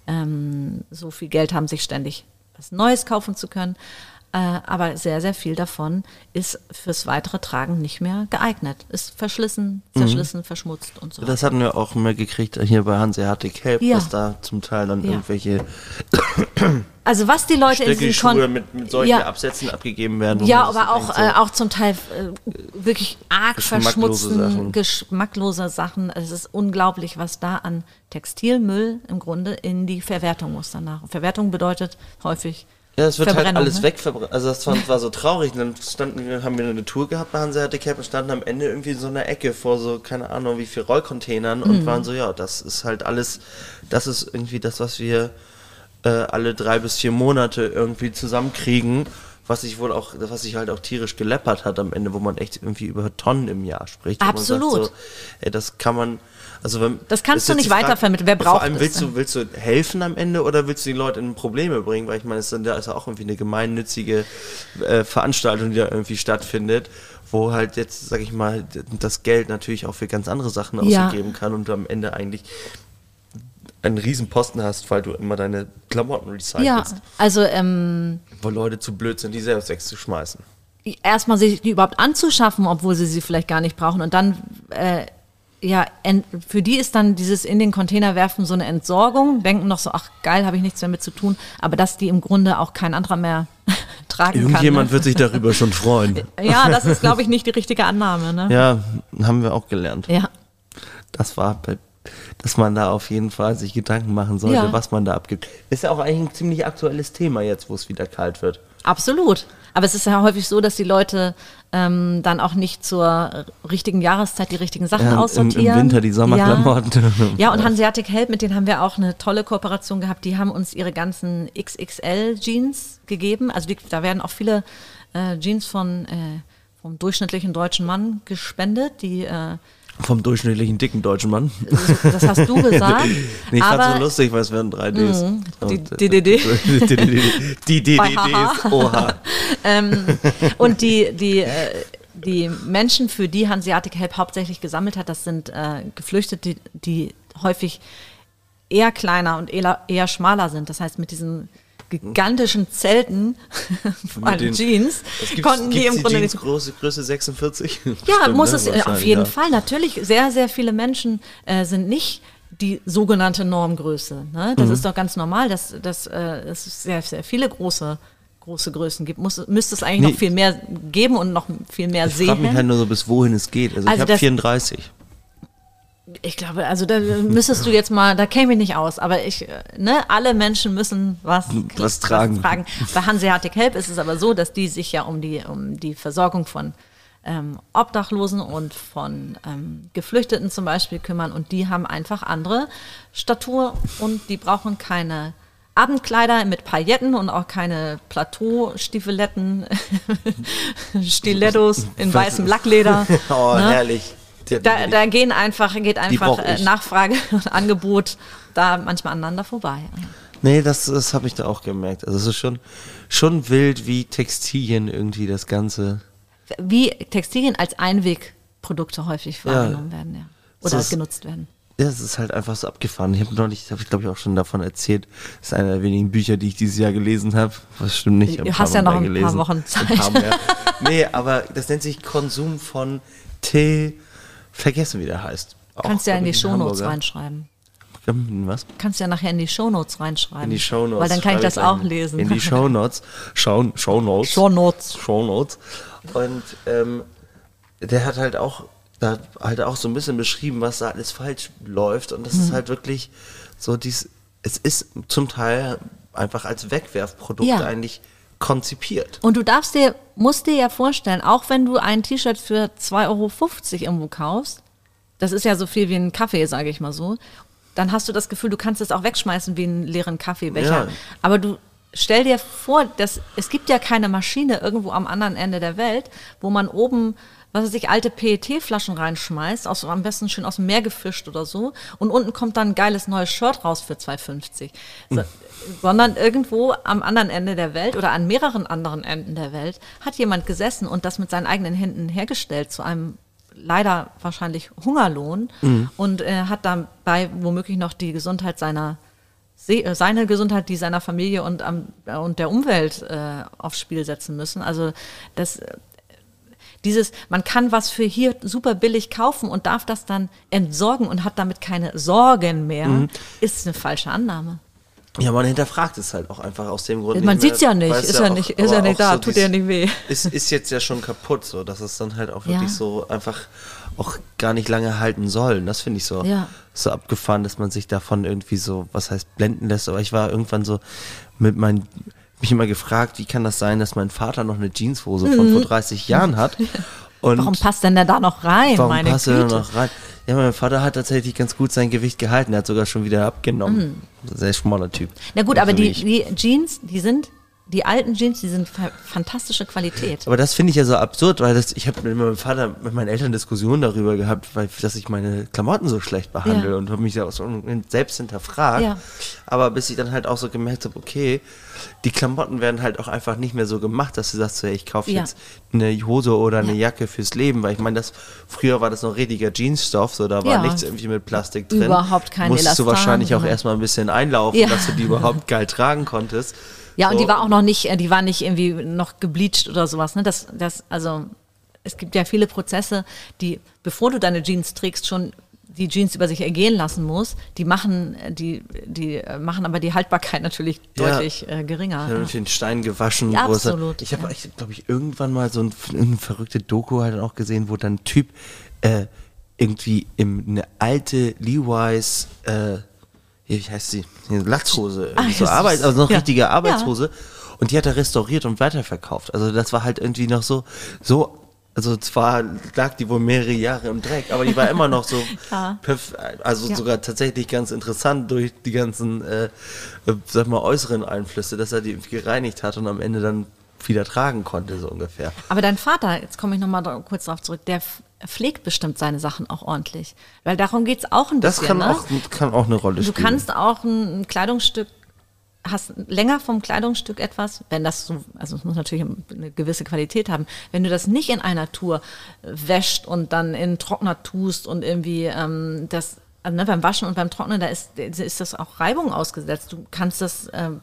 ähm, so viel Geld haben, sich ständig was Neues kaufen zu können. Äh, aber sehr, sehr viel davon ist fürs weitere Tragen nicht mehr geeignet. Ist verschlissen, zerschlissen, mhm. verschmutzt und so. Das hatten wir auch mehr gekriegt hier bei Hanseatic Help, ja. dass da zum Teil dann ja. irgendwelche also was die Leute in diesen Kon mit, mit solchen ja. Absätzen abgegeben werden. Ja, aber auch, so äh, auch zum Teil äh, wirklich arg verschmutzten, Sachen. geschmacklose Sachen. Es ist unglaublich, was da an Textilmüll im Grunde in die Verwertung muss danach. Verwertung bedeutet häufig ja, es wird halt alles ne? wegverbrannt. Also das war, war, so traurig. Und dann standen, haben wir eine Tour gehabt bei Hanseatic Cap und standen am Ende irgendwie in so einer Ecke vor so, keine Ahnung, wie viel Rollcontainern mhm. und waren so, ja, das ist halt alles, das ist irgendwie das, was wir äh, alle drei bis vier Monate irgendwie zusammenkriegen, was sich wohl auch, was sich halt auch tierisch geleppert hat am Ende, wo man echt irgendwie über Tonnen im Jahr spricht. Absolut. So, ey, das kann man, also wenn, das kannst du nicht weitervermitteln. Wer braucht Vor allem willst du, willst du helfen am Ende oder willst du die Leute in Probleme bringen? Weil ich meine, es ist ja auch irgendwie eine gemeinnützige äh, Veranstaltung, die da irgendwie stattfindet, wo halt jetzt, sag ich mal, das Geld natürlich auch für ganz andere Sachen ausgegeben ja. kann und am Ende eigentlich einen riesen Posten hast, weil du immer deine Klamotten recycelst. Ja, also ähm, wo Leute zu blöd sind, die selbst wegzuschmeißen. Erstmal sich die überhaupt anzuschaffen, obwohl sie sie vielleicht gar nicht brauchen und dann äh, ja, für die ist dann dieses in den Container werfen so eine Entsorgung, denken noch so, ach geil, habe ich nichts damit zu tun, aber dass die im Grunde auch kein anderer mehr *laughs* tragen Irgendjemand kann. Irgendjemand ne? wird sich darüber schon freuen. *laughs* Ja, das ist, glaube ich, nicht die richtige Annahme. Ne? Ja, haben wir auch gelernt. Ja. Das war, dass man da auf jeden Fall sich Gedanken machen sollte, ja. was man da abgibt. Ist ja auch eigentlich ein ziemlich aktuelles Thema jetzt, wo es wieder kalt wird. Absolut. Aber es ist ja häufig so, dass die Leute ähm, dann auch nicht zur richtigen Jahreszeit die richtigen Sachen ja, aussortieren. Im, Im, Winter die Sommerklamotten. Ja. ja, und Hanseatic Help, mit denen haben wir auch eine tolle Kooperation gehabt. Die haben uns ihre ganzen XXL-Jeans gegeben. Also die, da werden auch viele äh, Jeans von, äh, vom durchschnittlichen deutschen Mann gespendet, die äh, vom durchschnittlichen dicken deutschen Mann. Das hast du *laughs* gesagt. nee, ich fand so lustig, weil es wären 3Ds. Mhm. Die DDD. *laughs* Die DDDs, oha. *laughs* ähm, und die, die, äh, die Menschen, für die Hanseatic Help hauptsächlich gesammelt hat, das sind äh, Geflüchtete, die, die häufig eher kleiner und eher, eher schmaler sind. Das heißt, mit diesen gigantischen Zelten von *laughs* den, Jeans konnten die im Grunde Jeans große Größe 46. Ja, *laughs* Stimmt, muss ne? es auf jeden ja. Fall. Natürlich, sehr, sehr viele Menschen äh, sind nicht die sogenannte Normgröße. Ne? Das mhm. ist doch ganz normal, dass, dass äh, es sehr, sehr viele große große Größen gibt, muss, müsste es eigentlich nee. noch viel mehr geben und noch viel mehr ich sehen. Ich frage mich halt nur so, bis wohin es geht. Also, also ich habe 34. Ich glaube, also da müsstest du jetzt mal, da käme ich nicht aus, aber ich, ne, alle Menschen müssen was, was tragen. Was tragen. Bei Hanseatic Help ist es aber so, dass die sich ja um die, um die Versorgung von ähm, Obdachlosen und von ähm, Geflüchteten zum Beispiel kümmern und die haben einfach andere Statur und die brauchen keine Abendkleider mit Pailletten und auch keine Plateau-Stiefeletten, *laughs* Stilettos in weißem Lackleder. *laughs* oh, ne? herrlich. Da, da, gehen einfach, geht einfach äh, Nachfrage *laughs* und Angebot da manchmal aneinander vorbei. Nee, das, das habe ich da auch gemerkt. Also es ist schon, schon wild, wie Textilien irgendwie das Ganze. Wie Textilien als Einwegprodukte häufig wahrgenommen ja. werden, ja. Oder ist, genutzt werden. Ja, es ist halt einfach so abgefahren. Ich habe neulich, habe ich glaube ich auch schon davon erzählt. Das ist einer der wenigen Bücher, die ich dieses Jahr gelesen habe. Was stimmt nicht. Du hast ja noch ein gelesen. paar Wochen Zeit. Ein paar nee, aber das nennt sich Konsum von Tee vergessen, wie der heißt. Auch, Kannst ja in die Shownotes reinschreiben. Was? Kannst ja nachher in die Shownotes reinschreiben. In die Shownotes. Weil dann kann ich das auch lesen. In die *laughs* Shownotes. Show, Shownotes. Shownotes. Shownotes. Und ähm, der hat halt auch, da halt auch so ein bisschen beschrieben, was da alles falsch läuft. Und das mhm. ist halt wirklich so dies, es ist zum Teil einfach als Wegwerfprodukt ja. eigentlich konzipiert. Und du darfst dir, musst dir ja vorstellen, auch wenn du ein T-Shirt für 2,50 Euro irgendwo kaufst, das ist ja so viel wie ein Kaffee, sage ich mal so, dann hast du das Gefühl, du kannst es auch wegschmeißen wie einen leeren Kaffeebecher. Ja. Aber du stell dir vor, dass, es gibt ja keine Maschine irgendwo am anderen Ende der Welt, wo man oben was weiß ich, alte PET-Flaschen reinschmeißt, aus, am besten schön aus dem Meer gefischt oder so, und unten kommt dann ein geiles neues Shirt raus für 2,50. So, mhm. Sondern irgendwo am anderen Ende der Welt oder an mehreren anderen Enden der Welt hat jemand gesessen und das mit seinen eigenen Händen hergestellt zu einem leider wahrscheinlich Hungerlohn mhm. und äh, hat dabei womöglich noch die Gesundheit seiner se- äh, seine Gesundheit, die seiner Familie und, am- äh, und der Umwelt äh, aufs Spiel setzen müssen. Also das dieses, man kann was für hier super billig kaufen und darf das dann entsorgen und hat damit keine Sorgen mehr, Mhm. ist eine falsche Annahme. Ja, man hinterfragt es halt auch einfach aus dem Grund. Man nicht mehr, sieht's ja nicht, es ist ja auch- nicht- ist ja nicht da, tut ja nicht weh. Ist, ist jetzt ja schon kaputt, so dass es dann halt auch wirklich Ja. so einfach auch gar nicht lange halten soll. Und Das finde ich so, Ja. so abgefahren, dass man sich davon irgendwie so, was heißt, blenden lässt. Aber ich war irgendwann so mit meinen, mich immer gefragt, wie kann das sein, dass mein Vater noch eine Jeanshose von vor 30 Jahren hat? *laughs* Und Mhm. Warum passt denn der da noch rein? Warum meine passt er Güte? da noch rein? Ja, mein Vater hat tatsächlich ganz gut sein Gewicht gehalten. Er hat sogar schon wieder abgenommen. Sehr schmaler Typ. Mhm. Na gut, So aber die, die Jeans, die sind, die alten Jeans, die sind fa fantastische Qualität. Aber das finde ich ja so absurd, weil das, ich habe mit meinem Vater, mit meinen Eltern Diskussionen darüber gehabt, weil, dass ich meine Klamotten so schlecht behandle Ja. und habe mich da auch so selbst hinterfragt. Ja. Aber bis ich dann halt auch so gemerkt habe, okay, die Klamotten werden halt auch einfach nicht mehr so gemacht, dass du sagst, hey, ich kaufe Ja. jetzt eine Hose oder eine Ja. Jacke fürs Leben, weil ich meine, das früher war das noch richtiger Jeansstoff, so da war Ja. nichts irgendwie mit Plastik drin. Überhaupt kein Musstest du Elastan, wahrscheinlich auch genau. erstmal ein bisschen einlaufen, Ja. dass du die überhaupt geil tragen konntest. Ja, und So. die war auch noch nicht, äh, die war nicht irgendwie noch gebleached oder sowas. Ne? Das, das, also es gibt ja viele Prozesse, die, bevor du deine Jeans trägst, schon die Jeans über sich ergehen lassen muss. Die machen, äh, die, die äh, machen aber die Haltbarkeit *laughs* natürlich Ja. deutlich äh, geringer. Ich habe den Stein gewaschen. Ja, es- absolut, Ich habe, ja. glaube ich, irgendwann mal so ein, eine verrückte Doku halt auch gesehen, wo dann ein Typ äh, irgendwie in eine alte Levi's, äh, wie heißt sie, eine Latzhose, Ah, so ja, Arbeit, also noch Ja. richtige Arbeitshose. Und die hat er restauriert und weiterverkauft. Also das war halt irgendwie noch so, so, also zwar lag die wohl mehrere Jahre im Dreck, aber die war immer noch so, *laughs* Ja. also Ja. sogar tatsächlich ganz interessant durch die ganzen, äh, äh, sag mal, äußeren Einflüsse, dass er die gereinigt hat und am Ende dann wieder tragen konnte, so ungefähr. Aber dein Vater, jetzt komme ich nochmal kurz darauf zurück, der pflegt bestimmt seine Sachen auch ordentlich. Weil darum geht's auch ein Das bisschen. kann, ne? auch, kann auch eine Rolle Du spielen. kannst auch ein, Kleidungsstück, hast länger vom Kleidungsstück etwas, wenn das so, also es muss natürlich eine gewisse Qualität haben. Wenn du das nicht in einer Tour wäscht und dann in Trockner tust und irgendwie ähm, das, also ne, beim Waschen und beim Trocknen, da ist, ist das auch Reibung ausgesetzt. Du kannst das ähm,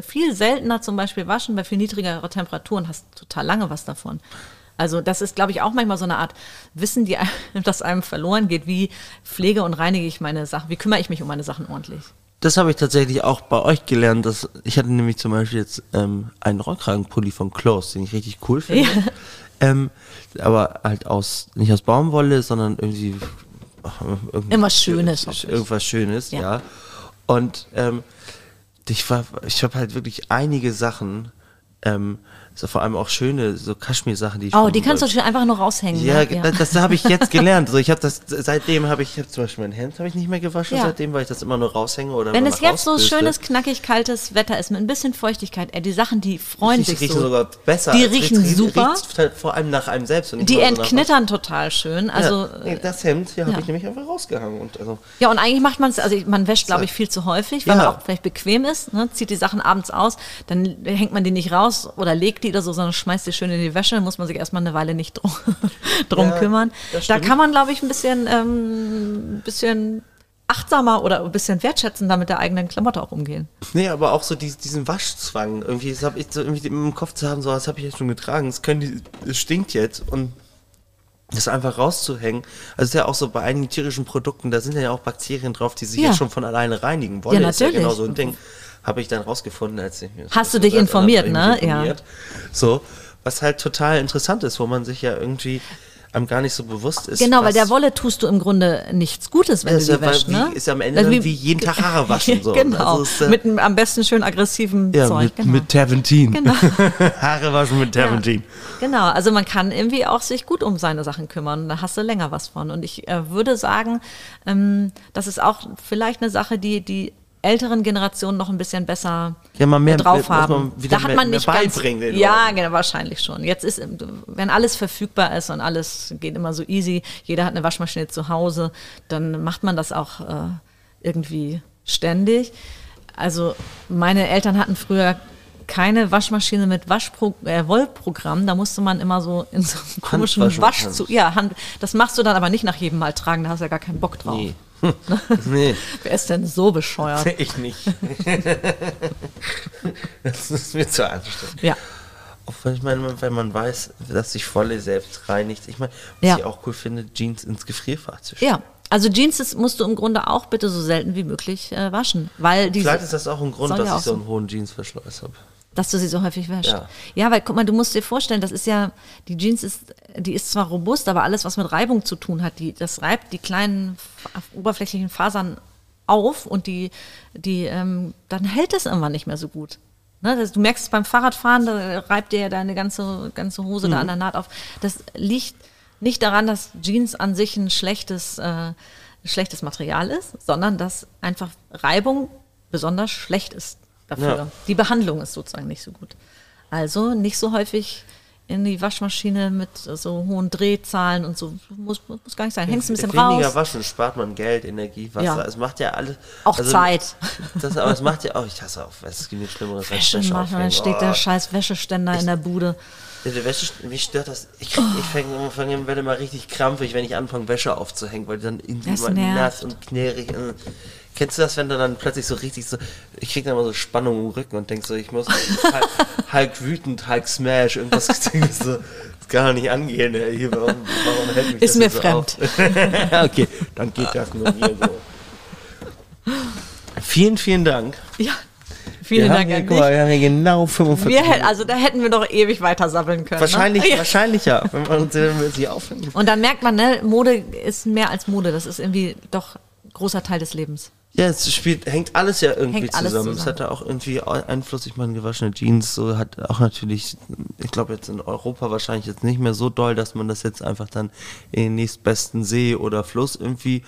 viel seltener zum Beispiel waschen, bei viel niedrigerer Temperaturen hast total lange was davon. Also das ist, glaube ich, auch manchmal so eine Art Wissen, die, *laughs* das einem verloren geht. Wie pflege und reinige ich meine Sachen? Wie kümmere ich mich um meine Sachen ordentlich? Das habe ich tatsächlich auch bei euch gelernt. Dass ich hatte nämlich zum Beispiel jetzt ähm, einen Rollkragenpulli von Close, den ich richtig cool finde. Ja. Ähm, aber halt aus, nicht aus Baumwolle, sondern irgendwie. Irgendwas Schönes. Irgendwas Schönes, Ja. ja. Und ähm, ich war, ich habe halt wirklich einige Sachen, ähm, so vor allem auch schöne, so Kaschmir-Sachen, die ich Oh, die kannst du schön einfach nur raushängen. ja, ne? das, das habe ich jetzt *laughs* gelernt. So, ich habe das seitdem habe ich, ich hab zum Beispiel mein Hemd habe ich nicht mehr gewaschen Ja. seitdem, weil ich das immer nur raushänge oder Wenn es jetzt so rausbürste. schönes, knackig, kaltes Wetter ist mit ein bisschen Feuchtigkeit, ey, die Sachen, die freuen Die sich riechen so. sogar besser. Die riechen riecht- super. riecht halt vor allem nach einem selbst. Die entknittern total schön. Also ja, nee, das Hemd hier habe ja. ich nämlich einfach rausgehangen. Und also, Ja, und eigentlich macht man es, also man wäscht, glaube ich, viel zu häufig, weil Ja. man auch vielleicht bequem ist, ne? zieht die Sachen abends aus, dann hängt man die nicht raus oder legt die oder so, sondern schmeißt die schön in die Wäsche, dann muss man sich erstmal eine Weile nicht drum, *laughs* drum Ja, kümmern. Da kann man, glaube ich, ein bisschen, ähm, bisschen achtsamer oder ein bisschen wertschätzender mit der eigenen Klamotte auch umgehen. nee, aber auch so dies- diesen Waschzwang. Irgendwie, das habe ich so irgendwie im Kopf zu haben, so, das habe ich jetzt schon getragen. Es die, stinkt jetzt und das einfach rauszuhängen. Also es ist ja auch so bei einigen tierischen Produkten, da sind ja auch Bakterien drauf, die sich Ja. ja, schon von alleine reinigen. Wolle Ja, ist ja natürlich. genau so ein Ding. Habe ich dann rausgefunden, als ich mir Hast du dich informiert, ne? Ja. informiert. So, was halt total interessant ist, wo man sich ja irgendwie einem gar nicht so bewusst ist. Genau, weil der Wolle tust du im Grunde nichts Gutes, wenn Ja, du ist sie ja wäschst. wie- Ne? ist ja am Ende Also dann wie jeden Tag Haare *laughs* waschen, so. genau, Also es, äh, mit einem am besten schön aggressiven ja, Zeug. mit, genau. mit Terpentin. Genau. *laughs* Haare waschen mit Terpentin. Genau, also man kann irgendwie auch sich gut um seine Sachen kümmern. Da hast du länger was von. Und ich äh, würde sagen, ähm, das ist auch vielleicht eine Sache, die die älteren Generationen noch ein bisschen besser Ja, mehr- drauf haben. Da hat mehr- man nicht ganz, ja, genau, wahrscheinlich schon. Jetzt ist, wenn alles verfügbar ist und alles geht immer so easy, jeder hat eine Waschmaschine zu Hause, dann macht man das auch äh, irgendwie ständig. Also meine Eltern hatten früher keine Waschmaschine mit Waschpro äh, Wollprogramm, da musste man immer so in so einem komischen Handwaschen Wasch kannst. zu, ja, Hand, das machst du dann aber nicht nach jedem Mal tragen, da hast du ja gar keinen Bock drauf. Nee. *laughs* Nee, Wer ist denn so bescheuert? ich nicht. *laughs* das ist mir zu anstrengend. Ja. Auch wenn ich meine, wenn man weiß, dass sich Volle selbst reinigt. Ich meine, was Ja. ich auch cool finde, Jeans ins Gefrierfach zu stellen. Ja. Also Jeans das musst du im Grunde auch bitte so selten wie möglich äh, waschen, weil die Vielleicht ist das auch ein Grund, dass ja ich so einen hohen Jeansverschluss habe. Dass du sie so häufig wäscht. Ja. Ja. weil guck mal, du musst dir vorstellen, das ist ja, die Jeans ist, die ist zwar robust, aber alles, was mit Reibung zu tun hat, die, das reibt die kleinen oberflächlichen Fasern auf und die, die, ähm, dann hält es irgendwann nicht mehr so gut. Ne, das, du merkst es beim Fahrradfahren, da reibt dir ja deine ganze, ganze Hose da an der Naht auf. Das liegt nicht daran, dass Jeans an sich ein schlechtes, äh, schlechtes Material ist, sondern dass einfach Reibung besonders schlecht ist dafür. Ja. Die Behandlung ist sozusagen nicht so gut. Also nicht so häufig in die Waschmaschine mit so hohen Drehzahlen und so. Muss, muss gar nicht sein. Hängst ein bisschen Weniger raus. waschen, spart man Geld, Energie, Wasser. Ja. Es macht ja alles. Auch Zeit. Das, aber es macht ja auch, ich hasse auch, es gibt nichts Schlimmeres als Wäsche Wäsche machen, aufhängen. dann steht Oh. der scheiß Wäscheständer in der Bude. Wäsche, mich stört das. Ich, ich fange fang, werde mal richtig krampfig, wenn ich anfange, Wäsche aufzuhängen, weil die dann irgendwie nervt. nass und knirrig. äh. Kennst du das, wenn du dann plötzlich so richtig so. Ich krieg dann immer so Spannung im Rücken und denk so, ich muss *laughs* halb, halb wütend, halb smash, irgendwas so. Das kann doch nicht angehen. Hier, warum, warum hält mich Ist das mir so fremd. *laughs* Okay, dann geht das nur mir so. Vielen, vielen Dank. Ja. Vielen wir Dank hier, an guck mal, dich. wir haben hier genau 45 Wir also da hätten wir doch ewig weiter sabbeln können. Wahrscheinlich, Ne? Ja. wahrscheinlich ja, wenn wir uns sie aufhängen. Und dann merkt man, ne, Mode ist mehr als Mode. Das ist irgendwie doch ein großer Teil des Lebens. Ja, es spielt, hängt alles ja irgendwie Hängt zusammen. Es zusammen. hat ja auch irgendwie Einfluss. Ich meine, gewaschene Jeans so hat auch natürlich, ich glaube jetzt in Europa wahrscheinlich jetzt nicht mehr so doll, dass man das jetzt einfach dann in den nächstbesten See oder Fluss irgendwie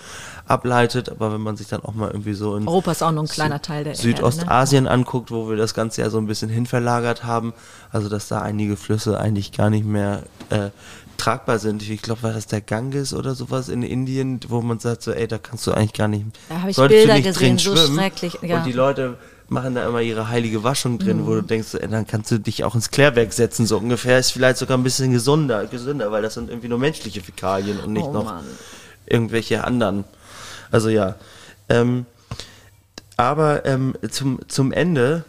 ableitet. Aber wenn man sich dann auch mal irgendwie so in Europa ist auch nur ein kleiner Teil der Erde, ne? Südostasien anguckt, wo wir das Ganze ja so ein bisschen hinverlagert haben, also dass da einige Flüsse eigentlich gar nicht mehr äh, tragbar sind. Ich glaube, war das der Ganges oder sowas in Indien, wo man sagt so, ey, da kannst du eigentlich gar nicht, Da hab ich solltest Bilder du nicht gesehen, drin so schwimmen. schrecklich, ja. Mhm. Und die Leute machen da immer ihre heilige Waschung drin, wo du denkst, ey, dann kannst du dich auch ins Klärwerk setzen, so ungefähr. Ist vielleicht sogar ein bisschen gesunder, gesünder, weil das sind irgendwie nur menschliche Fäkalien und nicht Oh noch Mann. irgendwelche anderen. Also ja. Ähm, aber ähm, zum, zum Ende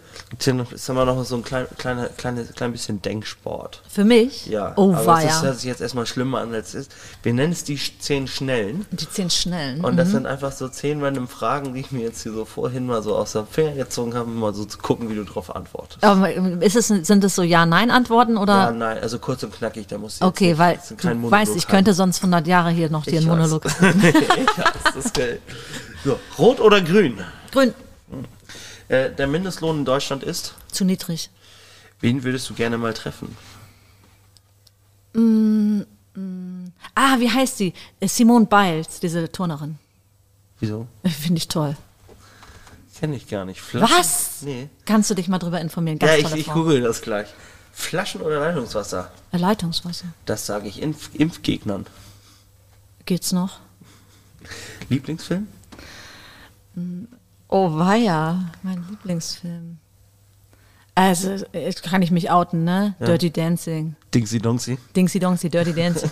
noch, ist immer noch so ein klein, kleiner, kleine, klein bisschen Denksport. Für mich? Ja, Oh, aber war das ja. hört sich jetzt erstmal schlimmer an, als es ist. Wir nennen es die zehn Schnellen. Die zehn Schnellen. Und das sind einfach so zehn random Fragen, die ich mir jetzt hier so vorhin mal so aus dem Finger gezogen habe, um mal so zu gucken, wie du drauf antwortest. Aber ist es, sind es so Ja-Nein-Antworten oder? Ja, nein, also kurz und knackig, da muss ich okay, jetzt weil du weißt, ich könnte sonst 100 Jahre hier noch dir einen. Monolog. *laughs* haben. ich weiß, das ist geil. So, rot oder grün? Grün, Äh, der Mindestlohn in Deutschland ist? zu niedrig. Wen würdest du gerne mal treffen? Ah, wie heißt sie? Äh, Simone Biles, diese Turnerin. Wieso? *laughs* Finde ich toll. Kenne ich gar nicht. Flaschen? Was? Nee. Kannst du dich mal drüber informieren? Ganz Ja, ich, ich google das gleich. Flaschen oder Leitungswasser? Äh, Leitungswasser. Das sage ich Impf Impfgegnern. Geht's noch? Lieblingsfilm? Oh, weia, mein Lieblingsfilm. Also, äh, kann ich mich outen, ne? Dirty Dancing. Dingsy Dongsy. Dingsy Dongsy, Dirty Dancing.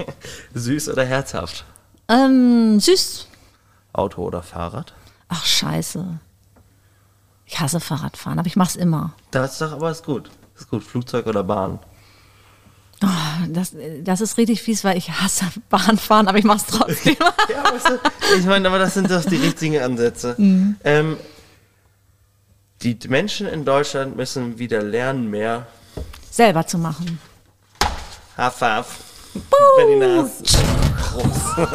*laughs* Süß oder herzhaft? ähm, süß. Auto oder Fahrrad? Ach, scheiße. Ich hasse Fahrradfahren, aber ich mach's immer. Das ist doch aber ist gut. Ist gut. Flugzeug oder Bahn? Das, das ist richtig fies, weil ich hasse *laughs* Bahnfahren, aber ich mach's trotzdem. *laughs* Ja, weißt du, ich meine, aber das sind doch die richtigen Ansätze. Mhm. Ähm, die Menschen in Deutschland müssen wieder lernen, mehr Selber zu machen. Haff, haff. Berliner. *laughs* Groß.